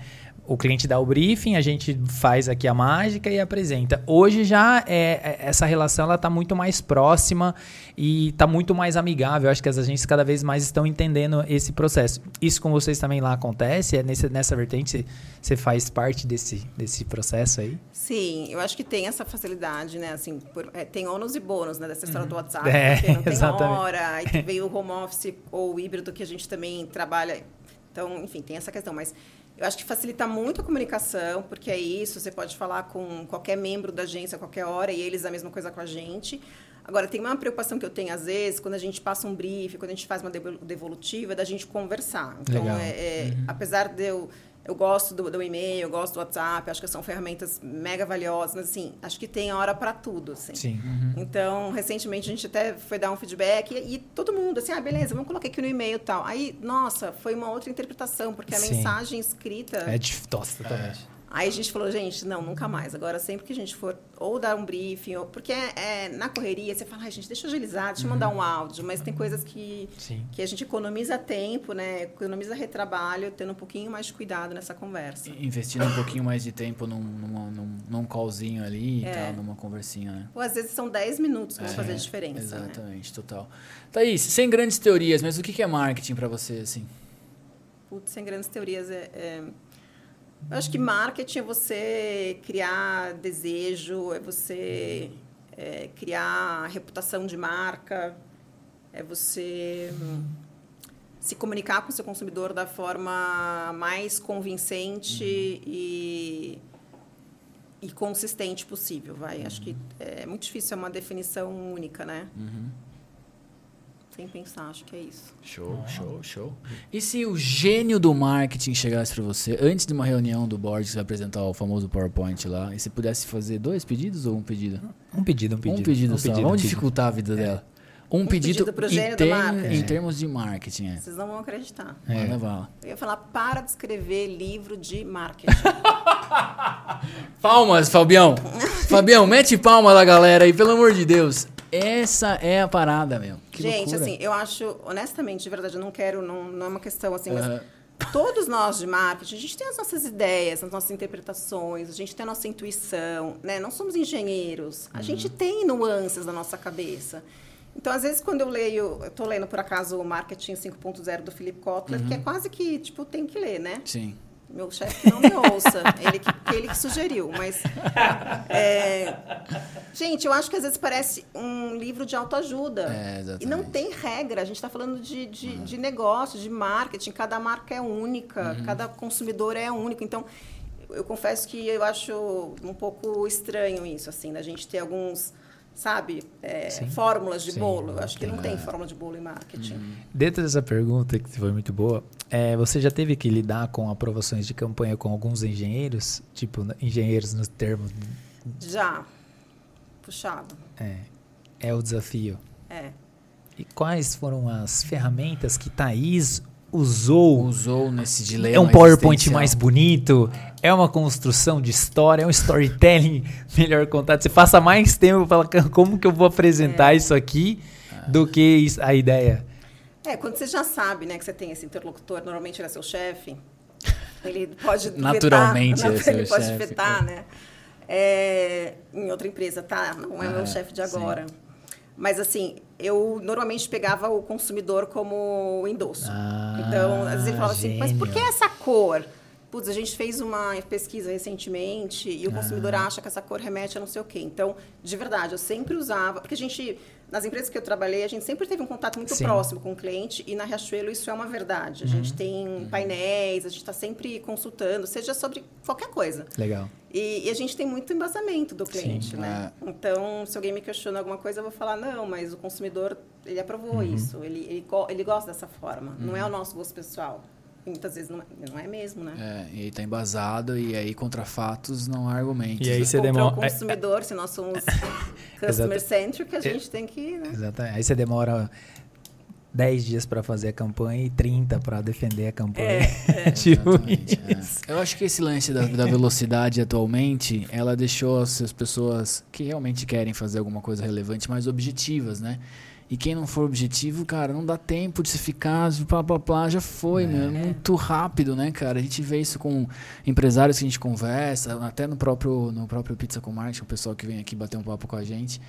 O cliente dá o briefing, a gente faz aqui a mágica e apresenta. Hoje já é, é essa relação ela está muito mais próxima e está muito mais amigável. Acho que as agências cada vez mais estão entendendo esse processo. Isso com vocês também lá acontece? É nesse, nessa vertente você faz parte desse, desse processo aí? Sim, eu acho que tem essa facilidade, né? Assim, por, é, tem ônus e bônus né, dessa história uhum. do WhatsApp, é, porque não tem exatamente. hora, e veio o home office ou o híbrido que a gente também trabalha. Então, enfim, tem essa questão, mas eu acho que facilita muito a comunicação, porque é isso, você pode falar com qualquer membro da agência a qualquer hora e eles a mesma coisa com a gente. Agora, tem uma preocupação que eu tenho às vezes, quando a gente passa um brief, quando a gente faz uma devolutiva, é da gente conversar. Então, é, é, uhum. apesar de eu eu gosto do, do, e-mail, eu gosto do WhatsApp, acho que são ferramentas mega valiosas, mas assim, acho que tem hora para tudo, assim. Sim. Uhum. Então, recentemente a gente até foi dar um feedback e, e, todo mundo assim, ah, beleza, vamos colocar aqui no e-mail e tal. Aí, nossa, foi uma outra interpretação, porque a Sim. mensagem escrita é de tosta totalmente. Aí a gente falou, gente, não, nunca mais. Agora, sempre que a gente for ou dar um briefing, ou, porque é, é na correria, você fala, ai, gente, deixa eu agilizar, deixa eu mandar um áudio, mas tem coisas que, que a gente economiza tempo, né? Economiza retrabalho, tendo um pouquinho mais de cuidado nessa conversa. Investindo um pouquinho mais de tempo num, num, num callzinho ali é. e tal, numa conversinha, né? Ou às vezes são 10 minutos que vão é, fazer a diferença. Né? Exatamente, né? total. Thaís, sem grandes teorias, mas o que é marketing para você, assim? Putz, sem grandes teorias é, é eu acho que marketing é você criar desejo, é você é, criar reputação de marca, é você se comunicar com o seu consumidor da forma mais convincente uhum. e, e consistente possível. Vai. Acho que é muito difícil, é uma definição única, né? Uhum. Sem pensar, acho que é isso. Show, ah. show, show. E se o gênio do marketing chegasse para você antes de uma reunião do board, que você vai apresentar o famoso PowerPoint lá, e você pudesse fazer dois pedidos ou um pedido? Um pedido, um pedido. Um pedido um só. Pedido, Vamos um dificultar pedido. a vida é. dela. Um, um pedido, pedido em, term, em termos de marketing. É. Vocês não vão acreditar. É. Eu ia falar, para de escrever livro de marketing. Palmas, Fabião. Fabião, mete palma da galera aí, pelo amor de Deus. Essa é a parada, meu. Que Gente, loucura. assim, eu acho, honestamente, de verdade, eu não quero, não, não é uma questão assim, uhum. mas todos nós de marketing, a gente tem as nossas ideias, as nossas interpretações, a gente tem a nossa intuição, né? Não somos engenheiros, a uhum. gente tem nuances na nossa cabeça. Então, às vezes, quando eu leio, eu estou lendo, por acaso, o Marketing 5.0 do Philip Kotler, uhum. que é quase que, tipo, tem que ler, né? Sim. Meu chefe não me ouça, ele que, ele que sugeriu, mas... É, gente, eu acho que às vezes parece um livro de autoajuda. É, e não tem regra, a gente está falando de, de, uhum. de negócio, de marketing, cada marca é única, uhum. cada consumidor é único, então... Eu confesso que eu acho um pouco estranho isso, assim, da gente ter alguns sabe, é, fórmulas de Sim, bolo. Eu acho que não tem fórmula de bolo em marketing. Uhum. Dentro dessa pergunta, que foi muito boa, é, você já teve que lidar com aprovações de campanha com alguns engenheiros? Tipo, engenheiros no termo... Já. Puxado. É. É o desafio. É. E quais foram as ferramentas que Thaís usou. Usou nesse dilema. É um PowerPoint mais bonito, é uma construção de história, é um storytelling melhor contado. Você passa mais tempo para falar como que eu vou apresentar é. isso aqui do que a ideia. É, quando você já sabe, né, que você tem esse interlocutor, normalmente ele é seu chefe, ele pode naturalmente vetar, é ele pode chefe, vetar, né? É, em outra empresa, tá? Não é ah, meu chefe de agora. Sim. Mas assim, eu normalmente pegava o consumidor como endosso. Ah, então, às vezes ele falava gênio. assim, mas por que essa cor? Putz, a gente fez uma pesquisa recentemente e o consumidor ah. acha que essa cor remete a não sei o quê. Então, de verdade, eu sempre usava, porque a gente, nas empresas que eu trabalhei, a gente sempre teve um contato muito Sim. próximo com o cliente e na Riachuelo isso é uma verdade. A uhum. gente tem painéis, a gente está sempre consultando, seja sobre qualquer coisa. Legal. E, e, a gente tem muito embasamento do cliente, Sim, né? É. Então, se alguém me questiona alguma coisa, eu vou falar, não, mas o consumidor, ele aprovou uhum. isso, ele, ele, ele, gosta dessa forma, uhum. não é o nosso gosto pessoal. E muitas vezes não é, não é mesmo, né? É, e aí tá embasado, e aí contra fatos não há argumentos. E aí né? você demora... o consumidor, se nós somos customer-centric, a gente tem que... Né? Exatamente. Aí você demora 10 dias para fazer a campanha e 30 para defender a campanha. É, é. tipo é. Eu acho que esse lance da, da, velocidade atualmente, ela deixou as, as, pessoas que realmente querem fazer alguma coisa relevante mais objetivas, né? E quem não for objetivo, cara, não dá tempo de se ficar, blá, blá, blá, já foi, é. Meu, muito rápido, né, cara? A gente vê isso com empresários que a gente conversa, até no próprio, no próprio Pizza com Marketing, o pessoal que vem aqui bater um papo com a gente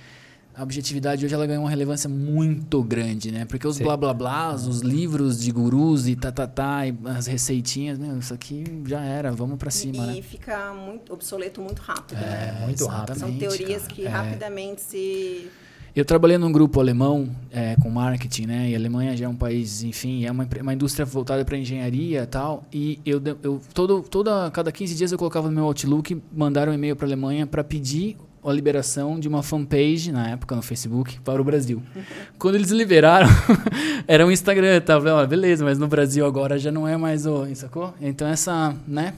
a objetividade hoje ela ganhou uma relevância muito grande, né? Porque os Sim. blá blá blá, os livros de gurus e tá, tá, tá e as receitinhas, né? Isso aqui já era, vamos para cima, e, né? E fica muito obsoleto muito rápido, é, né? Muito rápido. São teorias cara. que é. rapidamente se eu trabalhei num grupo alemão é, com marketing, né? E a Alemanha já é um país, enfim, é uma, uma indústria voltada para engenharia e tal. E eu, eu todo, toda, cada 15 dias eu colocava no meu Outlook, mandaram um e-mail para a Alemanha para pedir a liberação de uma fanpage, na época no Facebook, para o Brasil. Quando eles liberaram, era um Instagram, tá? Falei, oh, beleza, mas no Brasil agora já não é mais o. Sacou? Então essa, né?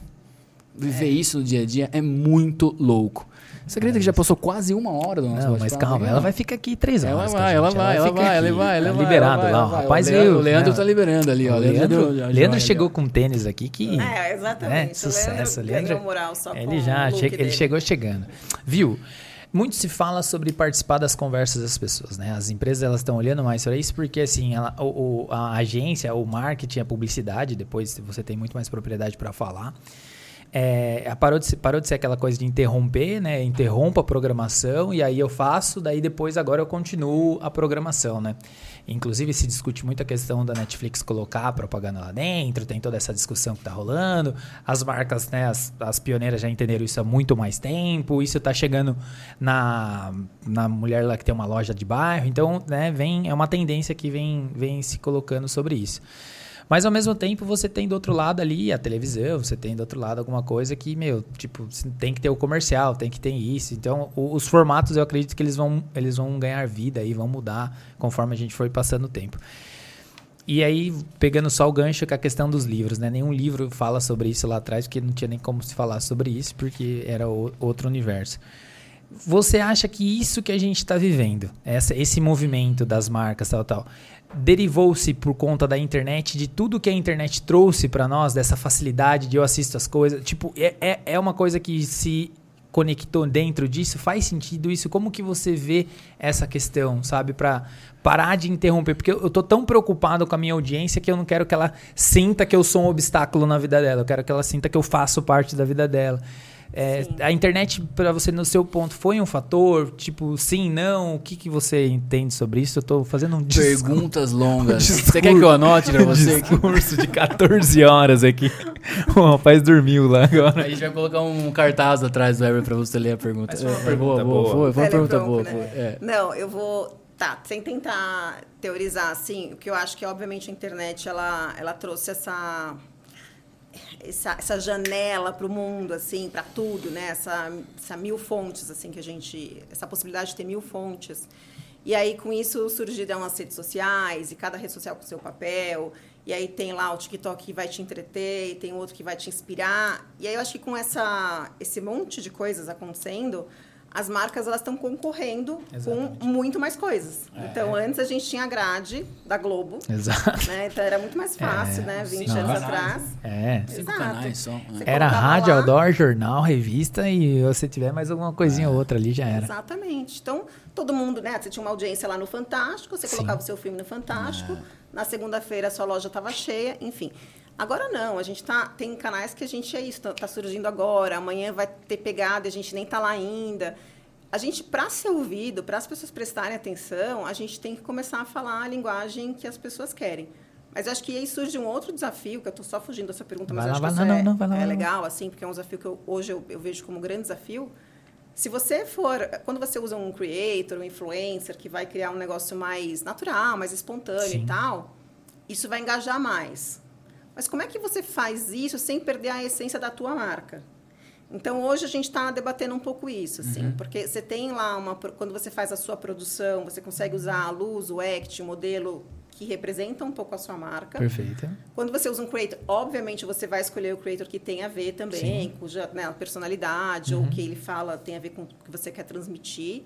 Viver é. isso no dia a dia é muito louco. Você acredita que já passou quase uma hora do nosso Não, mas calma, ela vai ficar aqui três horas. Ela vai, ela vai, ela vai, ela vai, ela vai. Liberado lá, o rapaz veio. O Leandro tá liberando ali, ó. O Leandro, Leandro chegou com tênis aqui que. É, exatamente. Né, sucesso. Leandro, moral só ele já ele chegou chegando. Viu? Muito se fala sobre participar das conversas das pessoas, né? As empresas elas estão olhando mais para isso porque assim, ela, o, a agência, o marketing, a publicidade, depois você tem muito mais propriedade para falar. É, parou, de, parou de ser aquela coisa de interromper, né? Interrompo a programação e aí eu faço, daí depois agora eu continuo a programação, né? Inclusive se discute muito a questão da Netflix colocar propaganda lá dentro, tem toda essa discussão que está rolando. As marcas, né, as, as pioneiras já entenderam isso há muito mais tempo. Isso está chegando na, na mulher lá que tem uma loja de bairro. Então, né, vem, é uma tendência que vem, vem se colocando sobre isso. Mas ao mesmo tempo você tem do outro lado ali a televisão, você tem do outro lado alguma coisa que, meu, tipo, tem que ter o comercial, tem que ter isso. Então, o, os formatos eu acredito que eles vão, eles vão ganhar vida e vão mudar conforme a gente for passando o tempo. E aí, pegando só o gancho com a questão dos livros, né? Nenhum livro fala sobre isso lá atrás, porque não tinha nem como se falar sobre isso, porque era o, outro universo. Você acha que isso que a gente está vivendo, essa, esse movimento das marcas, tal, tal, derivou-se por conta da internet, de tudo que a internet trouxe para nós, dessa facilidade de eu assisto as coisas. Tipo, é, é, é uma coisa que se conectou dentro disso? Faz sentido isso? Como que você vê essa questão, sabe? Para parar de interromper. Porque eu, eu tô tão preocupado com a minha audiência que eu não quero que ela sinta que eu sou um obstáculo na vida dela. Eu quero que ela sinta que eu faço parte da vida dela. É, a internet, para você, no seu ponto, foi um fator? Tipo, sim, não? O que, que você entende sobre isso? Eu tô fazendo um discurso. Perguntas longas. Discurso, você quer que eu anote pra você? Discurso de 14 horas aqui. o rapaz dormiu lá agora. A gente vai colocar um cartaz atrás do Ever pra você ler a pergunta. Mas foi uma é, pergunta boa. boa, boa. Foi uma pergunta boa. Né? É. Não, eu vou... Tá, sem tentar teorizar, assim, o que eu acho que, obviamente, a internet, ela, ela trouxe essa essa, essa janela para o mundo, assim, para tudo, né? Essa, essa mil fontes, assim, que a gente... Essa possibilidade de ter mil fontes. E aí, com isso, surgiram as redes sociais, e cada rede social com seu papel. E aí tem lá o TikTok que vai te entreter, e tem outro que vai te inspirar. E aí, eu acho que com essa, esse monte de coisas acontecendo as marcas elas estão concorrendo Exatamente. com muito mais coisas. É. Então, antes a gente tinha a grade da Globo. Exato. Né? Então, era muito mais fácil, é. né? 20 Sim, anos atrás. É. Cinco canais só. Né? Era rádio, lá. outdoor, jornal, revista e você tiver mais alguma coisinha é. ou outra ali, já era. Exatamente. Então, todo mundo, né? Você tinha uma audiência lá no Fantástico, você Sim. colocava o seu filme no Fantástico. É. Na segunda-feira, a sua loja estava cheia, enfim. Agora não, a gente tá, tem canais que a gente é isso, está tá surgindo agora, amanhã vai ter pegada, a gente nem está lá ainda. A gente, para ser ouvido, para as pessoas prestarem atenção, a gente tem que começar a falar a linguagem que as pessoas querem. Mas eu acho que aí surge um outro desafio, que eu estou só fugindo dessa pergunta, mas vai acho lá, que isso lá, é, não, não, é legal, assim, porque é um desafio que eu, hoje eu, eu vejo como um grande desafio. Se você for, quando você usa um creator, um influencer, que vai criar um negócio mais natural, mais espontâneo Sim. e tal, isso vai engajar mais. Mas como é que você faz isso sem perder a essência da tua marca? Então hoje a gente está debatendo um pouco isso, assim, Uhum. porque você tem lá uma quando você faz a sua produção, você consegue usar a luz, o act, o modelo que representa um pouco a sua marca. Perfeito. Quando você usa um creator, obviamente você vai escolher o creator que tem a ver também, cuja né, a personalidade Uhum. ou o que ele fala tem a ver com o que você quer transmitir.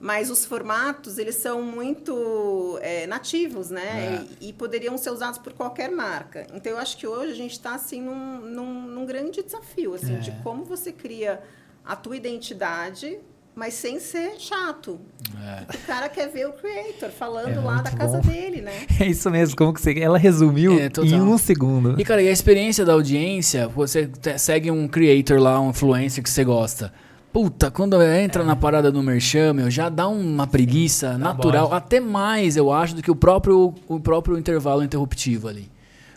Mas os formatos, eles são muito é, nativos, né? E, e poderiam ser usados por qualquer marca. Então, eu acho que hoje a gente está, assim, num, num, num grande desafio, assim, É. de como você cria a tua identidade, mas sem ser chato. É. O cara quer ver o creator falando É lá da casa bom. dele, né? É isso mesmo, como que você. Ela resumiu É, em um segundo. E, cara, e a experiência da audiência, você segue um creator lá, um influencer que você gosta. Puta, quando entra na parada do Merchan, meu, já dá uma preguiça natural, até mais, eu acho, do que o próprio, o próprio intervalo interruptivo ali.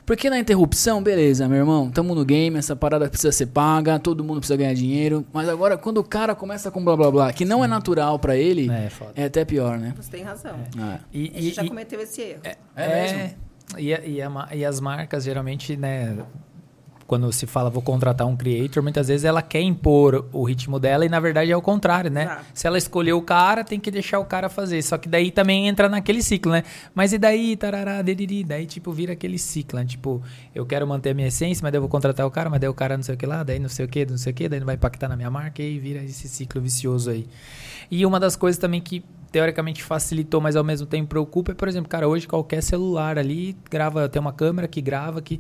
Porque na interrupção, beleza, meu irmão, tamo no game, essa parada precisa ser paga, todo mundo precisa ganhar dinheiro. Mas agora, quando o cara começa com blá blá blá, que não é natural pra ele, É, foda. é até pior, né? Você tem razão. É. E, A gente já e- cometeu esse erro. É, É mesmo? E, e, a e as marcas, geralmente, né? Quando se fala vou contratar um creator, muitas vezes ela quer impor o ritmo dela e na verdade é o contrário, né? Exato. Se ela escolheu o cara, tem que deixar o cara fazer. Só que daí também entra naquele ciclo, né? Mas e daí, tarará, dediri, daí tipo vira aquele ciclo, né? Tipo, eu quero manter a minha essência, mas daí eu vou contratar o cara, mas daí o cara não sei o que lá, daí não sei o que, não sei o que, daí não vai impactar na minha marca e vira esse ciclo vicioso aí. E uma das coisas também que teoricamente facilitou, mas ao mesmo tempo preocupa é, por exemplo, cara, hoje qualquer celular ali grava, tem uma câmera que grava que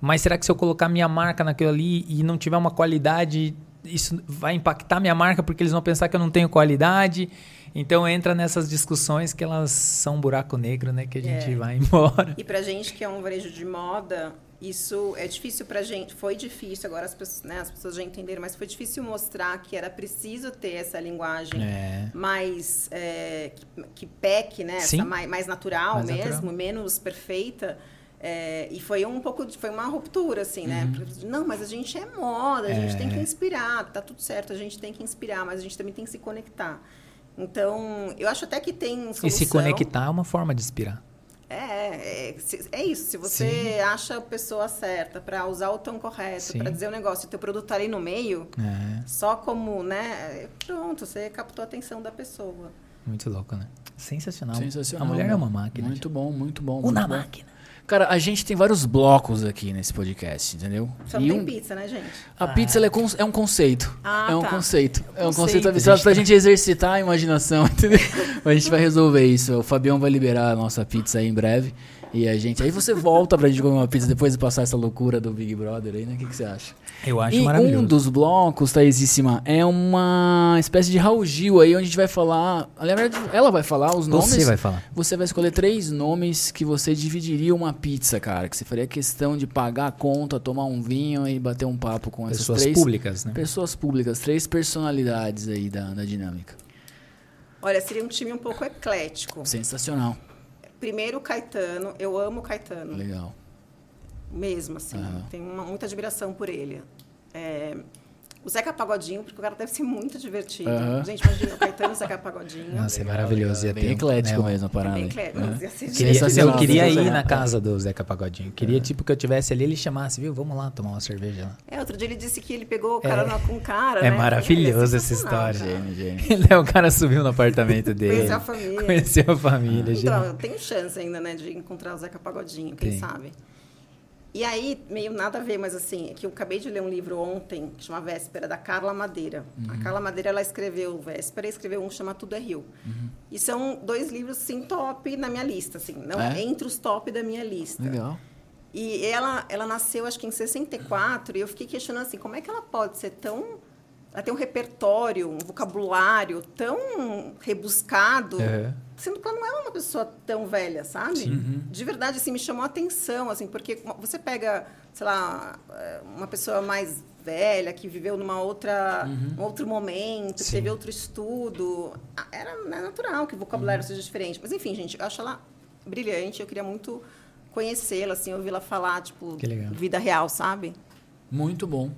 mas será que se eu colocar minha marca naquilo ali e não tiver uma qualidade, isso vai impactar minha marca porque eles vão pensar que eu não tenho qualidade? Então entra nessas discussões que elas são um buraco negro, né, que a gente É. vai embora. E pra gente que é um varejo de moda, isso é difícil pra gente. Foi difícil, agora as pessoas, né, as pessoas já entenderam, mas foi difícil mostrar que era preciso ter essa linguagem É. mais é, que, que peque, né? Mais, mais natural Mais mesmo, natural. menos perfeita. É, e foi um pouco de, foi uma ruptura assim né Uhum. não mas a gente é moda a gente É. tem que inspirar tá tudo certo a gente tem que inspirar mas a gente também tem que se conectar então eu acho até que tem solução E se conectar é uma forma de inspirar. é, é, é isso. Se você acha a pessoa certa para usar o tom correto, Sim. para dizer o negócio, e teu produto tá ali no meio, É, só como, né? Pronto, você captou a atenção da pessoa. muito louco, né? Sensacional. Sensacional. A mulher é uma máquina. Muito bom, muito bom. Uma muito bom. Cara, a gente tem vários blocos aqui nesse podcast, entendeu? Só não E tem um- pizza, né, gente? A pizza ela é, con- é um conceito. Ah, é um tá. conceito. É um Conceito. conceito abstrato pra gente exercitar a imaginação, entendeu? A gente vai resolver isso. O Fabião vai liberar a nossa pizza aí em breve. E a gente. Aí você volta pra gente comer uma pizza depois de passar essa loucura do Big Brother aí, né? O que, que você acha? Eu acho e maravilhoso. um dos blocos, Thaisíssima, é uma espécie de Raul Gil aí, onde a gente vai falar. Na verdade, ela vai falar os nomes. Você vai falar. Você vai escolher três nomes que você dividiria uma pizza, cara. Que você faria questão de pagar a conta, tomar um vinho e bater um papo com essas Pessoas três públicas, né? pessoas públicas, três personalidades aí da, da dinâmica. Olha, seria um time um pouco eclético. Sensacional. Primeiro o Caetano, eu amo o Caetano. Legal. mesmo, assim. Aham. Tenho uma- muita admiração por ele. É, o Zeca Pagodinho, porque o cara deve ser muito divertido. Gente, imagina o Caetano e o Zeca Pagodinho. Nossa, é maravilhoso. Ia Bem ter, eclético né, mesmo a parada. Bem eclético, ser Queria, eu queria ir na casa do Zeca Pagodinho. Queria, tipo, que eu tivesse ali, ele chamasse, viu? Vamos lá tomar uma cerveja lá. É, outro dia ele disse que ele pegou o cara no- com o cara, É né? maravilhoso é essa história. Gênio, gênio. Daí o cara subiu no apartamento dele. Conheceu a família. Conheceu a família, gente. Então, eu tenho chance ainda, né, de encontrar o Zeca Pagodinho, quem Tem. sabe. E aí, meio nada a ver, mas assim, é que eu acabei de ler um livro ontem, que chama Véspera, da Carla Madeira. A Uhum. Carla Madeira, ela escreveu Véspera e escreveu um que chama Tudo é Rio. Uhum. E são dois livros, sim, top na minha lista, assim, não É? entre os top da minha lista. Legal. E ela, ela nasceu, acho que em 64, e eu fiquei questionando assim, como é que ela pode ser tão... Ela tem um repertório, um vocabulário tão rebuscado, Aham. Sendo que ela não é uma pessoa tão velha, sabe? De verdade, assim, me chamou a atenção, assim, porque você pega, sei lá, eh, uma pessoa mais velha, que viveu numa outra, um outro momento, que teve outro estudo, era né, natural que o vocabulário seja diferente. Mas, enfim, gente, eu acho ela brilhante, eu queria muito conhecê-la, assim, ouvi-la falar, tipo, vida real, sabe? Muito bom.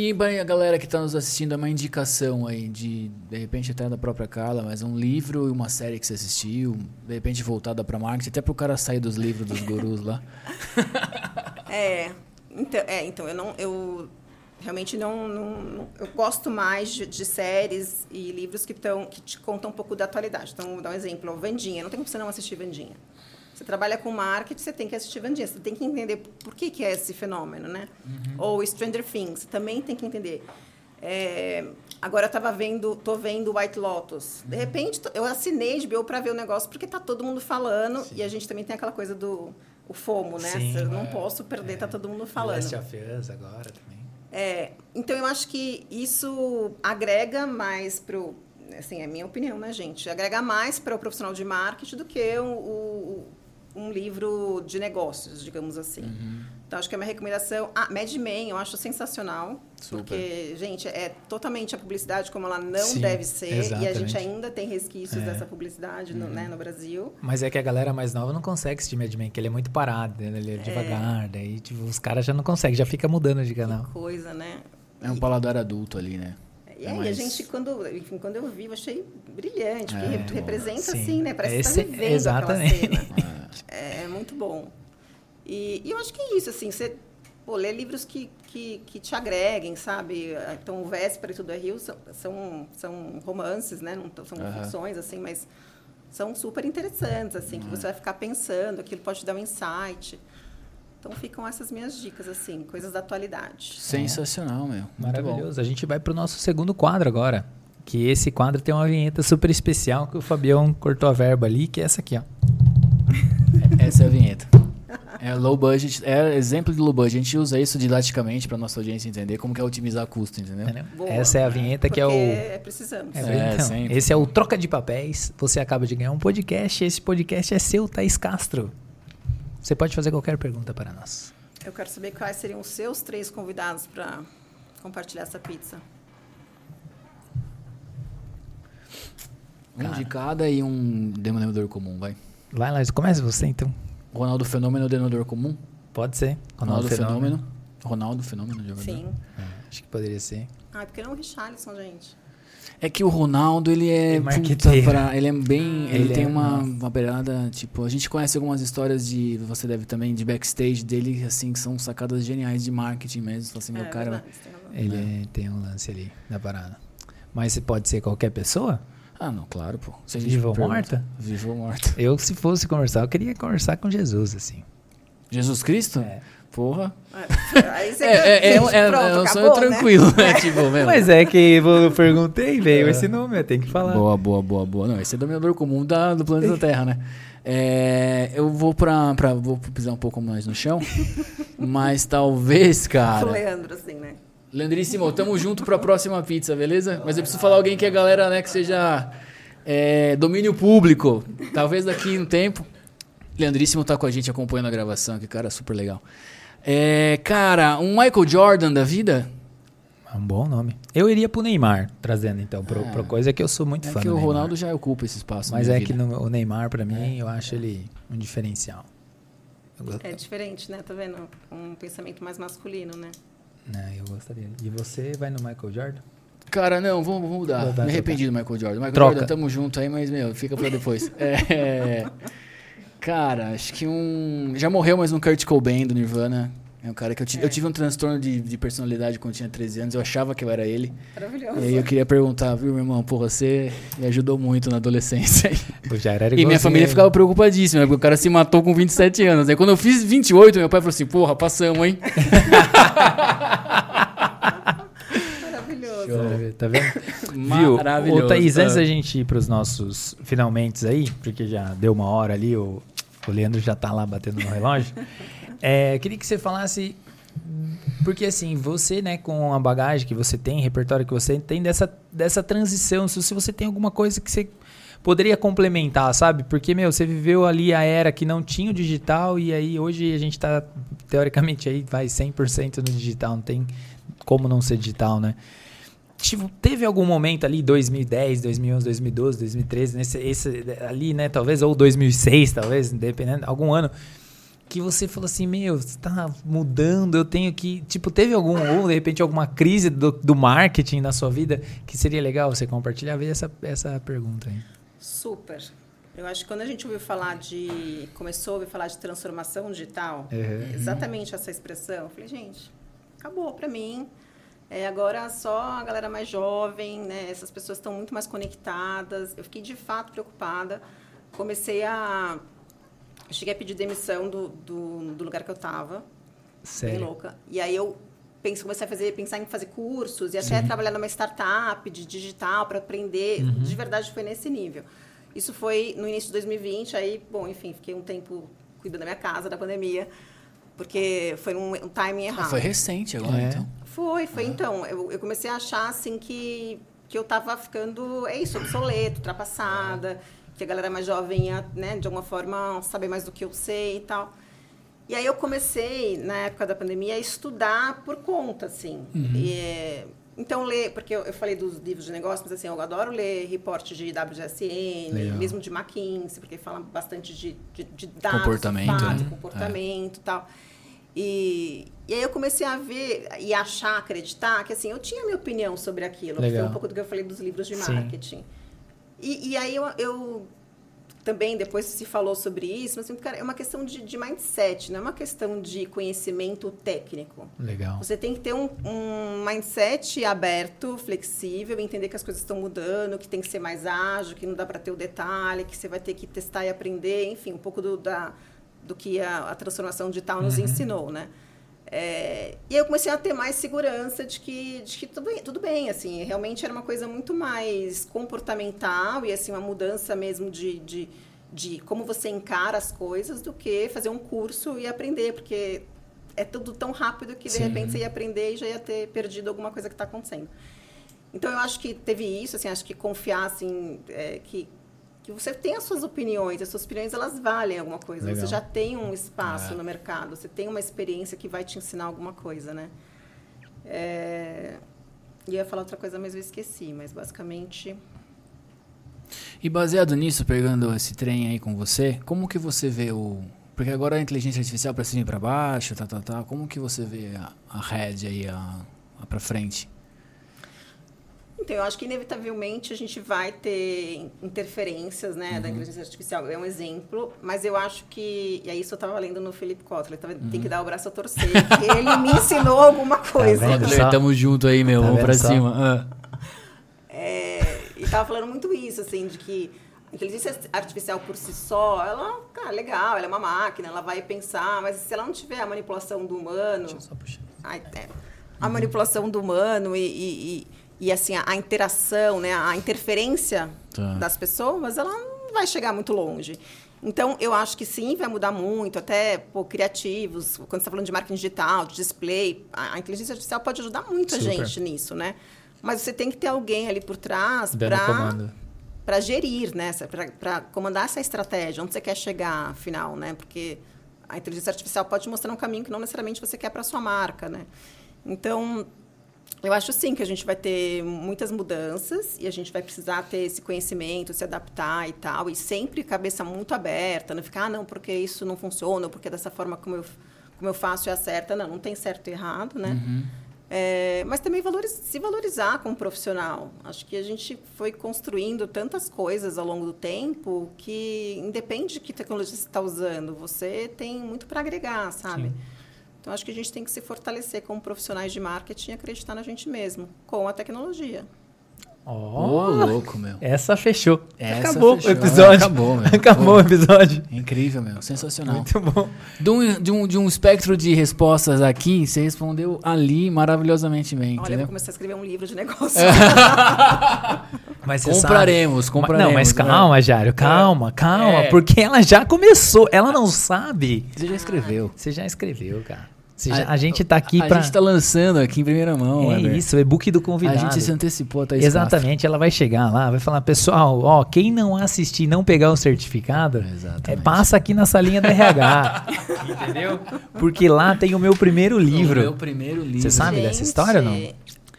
E bem, a galera que está nos assistindo, é uma indicação aí de, de repente até da própria Carla, mas um livro e uma série que você assistiu, de repente voltada para marketing, até para o cara sair dos livros dos gurus lá. É, então, é, então eu não, eu realmente não, não, eu gosto mais de, de séries e livros que estão que te contam um pouco da atualidade. Então, vou dar um exemplo, Vandinha. Não tem como você não assistir Vandinha. Você trabalha com marketing, você tem que assistir Vandinha. Você tem que entender por que, que é esse fenômeno, né? Ou Stranger Things, você também tem que entender. É, agora eu estava vendo, tô vendo White Lotus. De repente, tô- eu assinei HBO para ver o negócio porque tá todo mundo falando e a gente também tem aquela coisa do o FOMO, né? Sim, eu não é. posso perder, tá todo mundo falando. Last of Us agora também. É, então eu acho que isso agrega mais pro, assim, é a minha opinião, né, gente? Agrega mais para o profissional de marketing do que o, o- um livro de negócios, digamos assim. Uhum. Então acho que a minha recomendação, ah, Mad Men, eu acho sensacional, Super. porque gente, é totalmente a publicidade como ela não Sim, deve ser e a gente exatamente. ainda tem resquícios É. dessa publicidade no, né, no Brasil. Mas é que a galera mais nova não consegue assistir Mad Men, que ele é muito parado, né? ele é devagar, daí tipo, os caras já não conseguem, já fica mudando de canal. Que coisa, né? É um paladar adulto ali, né? E É aí, a mais- gente, quando, enfim, quando eu vi, eu achei brilhante, porque É, re- muito bom. representa, Sim. assim, né? Parece Esse- que tá vivendo exatamente. aquela cena. É, é muito bom. E, e eu acho que é isso, assim, você pô, ler livros que, que, que te agreguem, sabe? Então, o Véspera e Tudo é Rio são, são, são romances, né? Não são Aham. ficções, assim, mas são super interessantes, assim, que você vai ficar pensando, aquilo pode te dar um insight. Então, ficam essas minhas dicas, assim, coisas da atualidade. Sensacional, meu. Maravilhoso. A gente vai pro nosso segundo quadro agora. Que esse quadro tem uma vinheta super especial que o Fabião cortou a verba ali, que é essa aqui, ó. Essa é a vinheta. É low budget, é exemplo de low budget. A gente usa isso didaticamente para nossa audiência entender como que é otimizar custo, entendeu? Boa. Essa é a vinheta que é o. Porque precisamos. É, É, então, sempre. esse é o Troca de Papéis. Você acaba de ganhar um podcast. Esse podcast é seu, Thaís Castro. Você pode fazer qualquer pergunta para nós. Eu quero saber quais seriam os seus três convidados para compartilhar essa pizza. Um de cada e um denominador comum, vai. Vai lá, começa você então. Ronaldo Fenômeno, denominador comum? Pode ser. Ronaldo, Fenômeno. Fenômeno. Ronaldo Fenômeno, jogador. Sim. É, acho que poderia ser. Ah, porque não o Richarlison, gente. É que o Ronaldo, ele é. É puta pra- ele é bem. Ele, Ele tem é, uma, uma beirada. Tipo, a gente conhece algumas histórias de. Você deve também, de backstage dele, assim, que são sacadas geniais de marketing mesmo. Assim, meu é, cara. verdade, tem. Ele tem um lance ali da parada. Mas você pode ser qualquer pessoa? Ah, não, claro, pô. Se a gente Viva ou morta? Viva ou morta. Eu, se fosse conversar, eu queria conversar com Jesus, assim. Jesus Cristo? É. Porra. É, aí você É, é, é, é, pronto, é um sonho acabou, né? tranquilo, né? Tipo, meu. Mas é que eu perguntei, veio esse nome, eu tenho que falar. Boa, boa, boa, boa. Não, esse é dominador comum da, do planeta Terra, né? É, eu vou pra, pra. Vou pisar um pouco mais no chão. mas talvez, O cara. Leandro, assim, né? Leandríssimo, tamo junto pra próxima pizza, beleza? Mas eu preciso falar alguém que a galera, né, que seja é, domínio público. Talvez daqui um tempo. Leandríssimo tá com a gente acompanhando a gravação, que cara super legal. É, cara, um Michael Jordan da vida? É um bom nome. Eu iria pro Neymar, trazendo então, pro, Ah. pro coisa que eu sou muito É fã que do o Neymar. Ronaldo já ocupa esse espaço. Mas é vida. que no- o Neymar, pra mim, eu acho ele um diferencial. É diferente, né? Tá vendo? Um pensamento mais masculino, né? Né, eu gostaria. E você vai no Michael Jordan? Cara, não, vamos, vamos mudar. Me arrependi do Michael Jordan. Michael Troca. Jordan, tamo junto aí, mas, meu, fica pra depois. É, cara, acho que um. Já morreu, mas um Kurt Cobain do Nirvana. É um cara que eu tive, eu tive um transtorno de, de personalidade quando tinha 13 anos. Eu achava que eu era ele. Maravilhoso. E aí eu queria perguntar, viu, meu irmão? Pô, você me ajudou muito na adolescência. Eu já era E minha família ficava preocupadíssima, porque o cara se matou com 27 anos. Aí quando eu fiz 28, meu pai falou assim: porra, passamos, hein? Maravilhoso. Tá vendo? Viu? Maravilhoso. Ô, Thaís, antes Ah. da gente ir pros nossos finalmente aí, porque já deu uma hora ali, o, o Leandro já tá lá batendo no relógio. É, queria que você falasse. Porque assim, você, né, com a bagagem que você tem, repertório que você tem, dessa, dessa transição, se você tem alguma coisa que você poderia complementar, sabe? Porque, meu, você viveu ali a era que não tinha o digital e aí hoje a gente tá, teoricamente, aí vai 100% no digital, não tem como não ser digital, né? Tipo, teve algum momento ali, 2010, 2011, 2012, 2013, nesse, esse, ali, né, talvez, ou 2006, talvez, dependendo, algum ano, que você falou assim, meu, você tá mudando, eu tenho que... Tipo, teve algum, ou de repente alguma crise do, do marketing na sua vida que seria legal você compartilhar? Veja essa, essa pergunta aí. Super. Eu acho que quando a gente ouviu falar de. Começou a ouvir falar de transformação digital, Uhum. exatamente essa expressão, eu falei, gente, acabou para mim. É, agora só a galera mais jovem, né? Essas pessoas estão muito mais conectadas. Eu fiquei de fato preocupada. Comecei a. Eu cheguei a pedir demissão do, do, do lugar que eu estava. Sério. Bem louca. E aí eu pense, comecei a fazer, pensar em fazer cursos e até trabalhar numa startup de digital para aprender. Uhum. De verdade foi nesse nível. Isso foi no início de 2020, aí, bom, enfim, fiquei um tempo cuidando da minha casa, da pandemia, porque foi um, um timing Ah, errado. foi recente agora, É. então. Foi, foi então. Eu, eu comecei a achar assim que, que eu tava ficando, é isso, obsoleto, ultrapassada, que a galera mais jovem ia, né, de alguma forma, saber mais do que eu sei e tal. E aí eu comecei, na época da pandemia, a estudar por conta, assim. E, é, então, ler, porque eu, eu falei dos livros de negócio, mas assim, eu adoro ler reportes de WGSN, Legal. mesmo de McKinsey, porque fala bastante de, de, de dados, Comportamento, fatos, né? comportamento e tal. E, e aí eu comecei a ver e achar, acreditar que assim, eu tinha minha opinião sobre aquilo. que Foi Legal. um pouco do que eu falei dos livros de Sim. E, e aí eu, eu também, depois se falou sobre isso, mas cara, é uma questão de, de mindset, não é uma questão de conhecimento técnico. Legal. Você tem que ter um, um mindset aberto, flexível, entender que as coisas estão mudando, que tem que ser mais ágil, que não dá para ter o detalhe, que você vai ter que testar e aprender, enfim, um pouco do, da, do que a, a transformação digital nos ensinou, né? É, e eu comecei a ter mais segurança de que, de que tudo, bem, tudo bem, assim, realmente era uma coisa muito mais comportamental e, assim, uma mudança mesmo de, de, de como você encara as coisas do que fazer um curso e aprender, porque é tudo tão rápido que, de Sim. repente, você ia aprender e já ia ter perdido alguma coisa que está acontecendo. Então, eu acho que teve isso, assim, acho que confiar, assim, é, que, que você tem as suas opiniões, as suas opiniões, elas valem alguma coisa. Legal. Você já tem um espaço É. no mercado, você tem uma experiência que vai te ensinar alguma coisa, né? É... Eu ia falar outra coisa, mas eu esqueci. Mas, basicamente... E baseado nisso, pegando esse trem aí com você, como que você vê o... Porque agora a inteligência artificial pra cima e pra baixo, tá, tá, tá. Como que você vê a, a head aí, a, a pra frente? Então, eu acho que inevitavelmente a gente vai ter interferências né, Uhum. da inteligência artificial. É um exemplo, mas eu acho que. E aí, isso eu estava lendo no Felipe Kotler. Tava, Tem Uhum. que dar o braço a torcer, ele me ensinou alguma coisa. vendo? Kotler, tamo junto aí, meu. Tá Vamos pra só? cima. Ah. É, e estava falando muito isso, assim, de que a inteligência artificial por si só, ela, cara, legal, ela é uma máquina, ela vai pensar, mas se ela não tiver a manipulação do humano. Deixa eu só puxar. Ai, é, a manipulação do humano e, e, e- e, assim, a, a interação, né, a interferência Tá. das pessoas, ela não vai chegar muito longe. Então, eu acho que sim, vai mudar muito, até pô, criativos, quando você está falando de marketing digital, de display, a, a inteligência artificial pode ajudar muito a Super. gente nisso, né? Mas você tem que ter alguém ali por trás para gerir, né? Para comandar essa estratégia, onde você quer chegar, afinal, né? Porque a inteligência artificial pode mostrar um caminho que não necessariamente você quer para sua marca, né? Então, eu acho sim que a gente vai ter muitas mudanças e a gente vai precisar ter esse conhecimento, se adaptar e tal, e sempre cabeça muito aberta, não ficar, ah, não, porque isso não funciona, ou porque dessa forma como eu, como eu faço é a certa. Não, não tem certo e errado, né? É, mas também valoriz- se valorizar como profissional. Acho que a gente foi construindo tantas coisas ao longo do tempo que, independe de que tecnologia você está usando, você tem muito para agregar, sabe? Sim. Então, acho que a gente tem que se fortalecer como profissionais de marketing e acreditar na gente mesmo, com a tecnologia. Ó, louco, meu. essa fechou. Essa Acabou fechou. o episódio. Acabou, meu. Acabou o episódio. Incrível, meu. Sensacional. Muito bom. De um, de, um, de um espectro de respostas aqui, você respondeu ali maravilhosamente bem, Olha, eu vou entendeu? começar a escrever um livro de negócio. Mas Compraremos, sabe- compraremos, Não, mas né? calma, Jário, calma, calma. É. Porque ela já começou. Ela não sabe. Você já escreveu. Você já escreveu, cara. Você já- a, gente tá aqui a pra. gente tá lançando aqui em primeira mão, É Weber. isso, o e-book do A convidado. gente se antecipou, Thaís Exatamente, ela vai chegar lá, vai falar, pessoal, ó, quem não assistir e não pegar o certificado, é, passa aqui na salinha da RH. entendeu? Porque lá tem o meu primeiro livro. O meu primeiro livro. Você sabe dessa história ou não?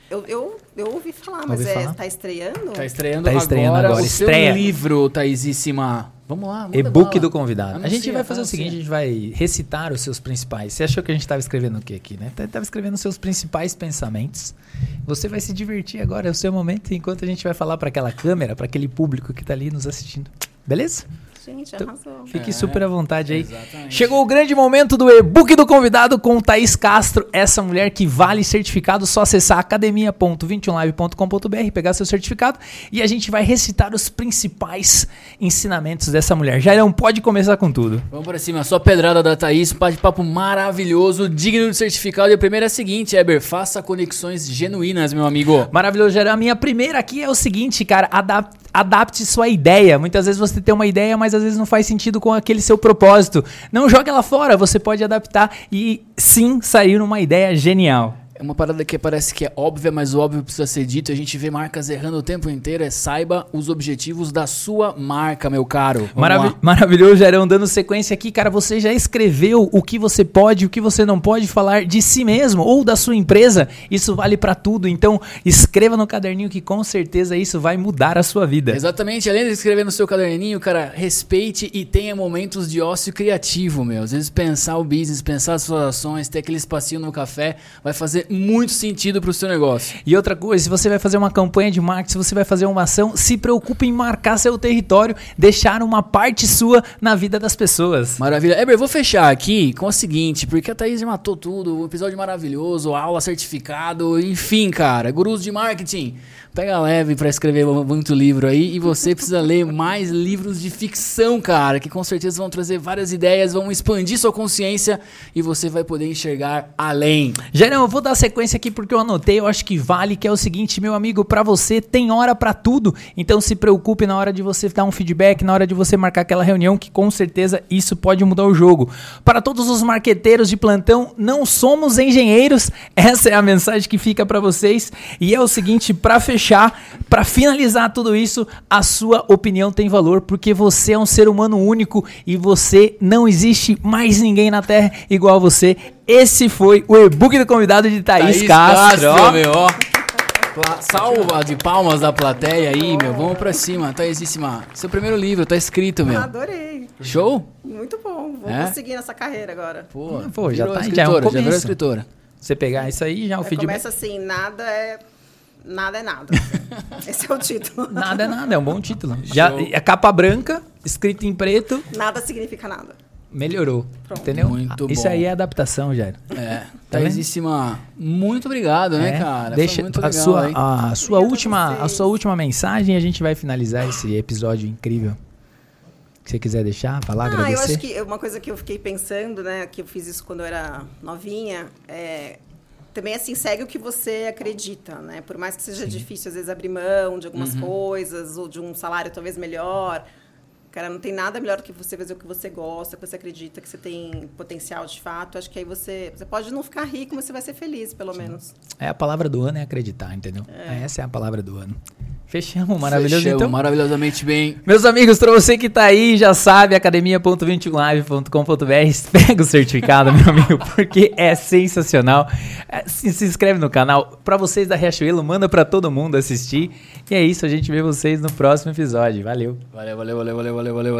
Eu, eu, eu ouvi falar, mas Ouvi é, falar? tá estreando? Tá estreando Tá agora, estreando agora, o estreia. seu livro, Thaisíssima. Vamos lá, E-book do convidado. a Anuncia, gente vai fazer o seguinte, a anuncia. gente vai recitar os seus principais. Você achou que a gente estava escrevendo o que aqui, né? Estava escrevendo os seus principais pensamentos. Você vai se divertir agora, é o seu momento, enquanto a gente vai falar para aquela câmera, para aquele público que tá ali nos assistindo. Beleza? Gente, Então, arrasou. Fique É, super à vontade aí. exatamente. Chegou o grande momento do e-book do convidado com Thaís Castro, essa mulher que vale certificado. Só acessar academia.21live.com.br, pegar seu certificado e a gente vai recitar os principais ensinamentos dessa mulher. Jairão, pode começar com tudo. Vamos pra cima, só pedrada da Thaís, bate-papo maravilhoso, digno de certificado. E a primeira é a seguinte, Eber, faça conexões genuínas, meu amigo. Maravilhoso, Jairão. A minha primeira aqui é o seguinte, cara, adap- adapte sua ideia. Muitas vezes você tem uma ideia, mas às vezes não faz sentido com aquele seu propósito. Não jogue ela fora, você pode adaptar e sim sair numa ideia genial. É uma parada que parece que é óbvia, mas o óbvio precisa ser dito. A gente vê marcas errando o tempo inteiro. É saiba os objetivos da sua marca, meu caro. Maravi- lá. maravilhoso, Jairão. Dando sequência aqui, cara, você já escreveu o que você pode e o que você não pode falar de si mesmo ou da sua empresa? Isso vale pra tudo. Então, escreva no caderninho que com certeza isso vai mudar a sua vida. Exatamente, além de escrever no seu caderninho, cara, respeite e tenha momentos de ócio criativo, meu. Às vezes pensar o business, pensar as suas ações, ter aquele espacinho no café, vai fazer muito sentido pro seu negócio. E outra coisa, se você vai fazer uma campanha de marketing, se você vai fazer uma ação, se preocupe em marcar seu território, deixar uma parte sua na vida das pessoas. Maravilha. Eber, vou fechar aqui com o seguinte, porque a Thaís matou tudo, um episódio maravilhoso, aula certificado, enfim, cara, gurus de marketing. Pega leve pra escrever muito livro aí e você precisa ler mais livros de ficção, cara, que com certeza vão trazer várias ideias, vão expandir sua consciência e você vai poder enxergar além. Jairão, eu vou dar sequência aqui porque eu anotei, eu acho que vale, que é o seguinte, meu amigo, pra você tem hora pra tudo. Então se preocupe na hora de você dar um feedback, na hora de você marcar aquela reunião, que com certeza isso pode mudar o jogo. Para todos os marqueteiros de plantão, não somos engenheiros. Essa é a mensagem que fica pra vocês. E é o seguinte, pra fechar, pra finalizar tudo isso, a sua opinião tem valor porque você é um ser humano único e você não existe mais ninguém na Terra igual a você. Esse foi o e-book do convidado de Thaís, Castro. ó. meu, ó. Salva de palmas da plateia aí, meu. Vamos pra cima, Thaísíssima. Seu primeiro livro, tá escrito, meu. Adorei. Show? Muito bom. Vou É? conseguir nessa carreira agora. Pô, Pô, já tá- já é um escritora, já virou escritora. Você pegar isso aí, já o Aí feedback. começa assim, nada é... Nada é nada. Esse é o título. Nada é nada, é um bom título. Já, a capa branca, escrito em preto, Nada significa nada. melhorou. Pronto. Entendeu? Muito Isso bom. aí é adaptação, Jair. É, Tá vendo? Thaísíssima, muito obrigado, né, É, cara? Deixa muito a legal, sua, hein? a sua Obrigada última, a sua última mensagem e a gente vai finalizar esse episódio incrível. Se você quiser deixar, falar, Ah, eu agradecer. acho que uma coisa que eu fiquei pensando, né, que eu fiz isso quando eu era novinha, é também assim segue o que você acredita, né? Por mais que seja difícil às vezes abrir mão de algumas Uhum. coisas ou de um salário talvez melhor, cara, não tem nada melhor do que você fazer o que você gosta, que você acredita que você tem potencial de fato. Acho que aí você você pode não ficar rico, mas você vai ser feliz, pelo menos. É a palavra do ano é acreditar, entendeu? Essa é a palavra do ano. Fechamos, maravilhoso. Fechamos Então, maravilhosamente bem. Meus amigos, pra você que tá aí, já sabe, academia.21live.com.br, pega o certificado, meu amigo, porque é sensacional. É, Se, se inscreve no canal. Pra vocês da Riachuelo, manda pra todo mundo assistir. E é isso, a gente vê vocês no próximo episódio. Valeu. Valeu, valeu, valeu, valeu, valeu, valeu.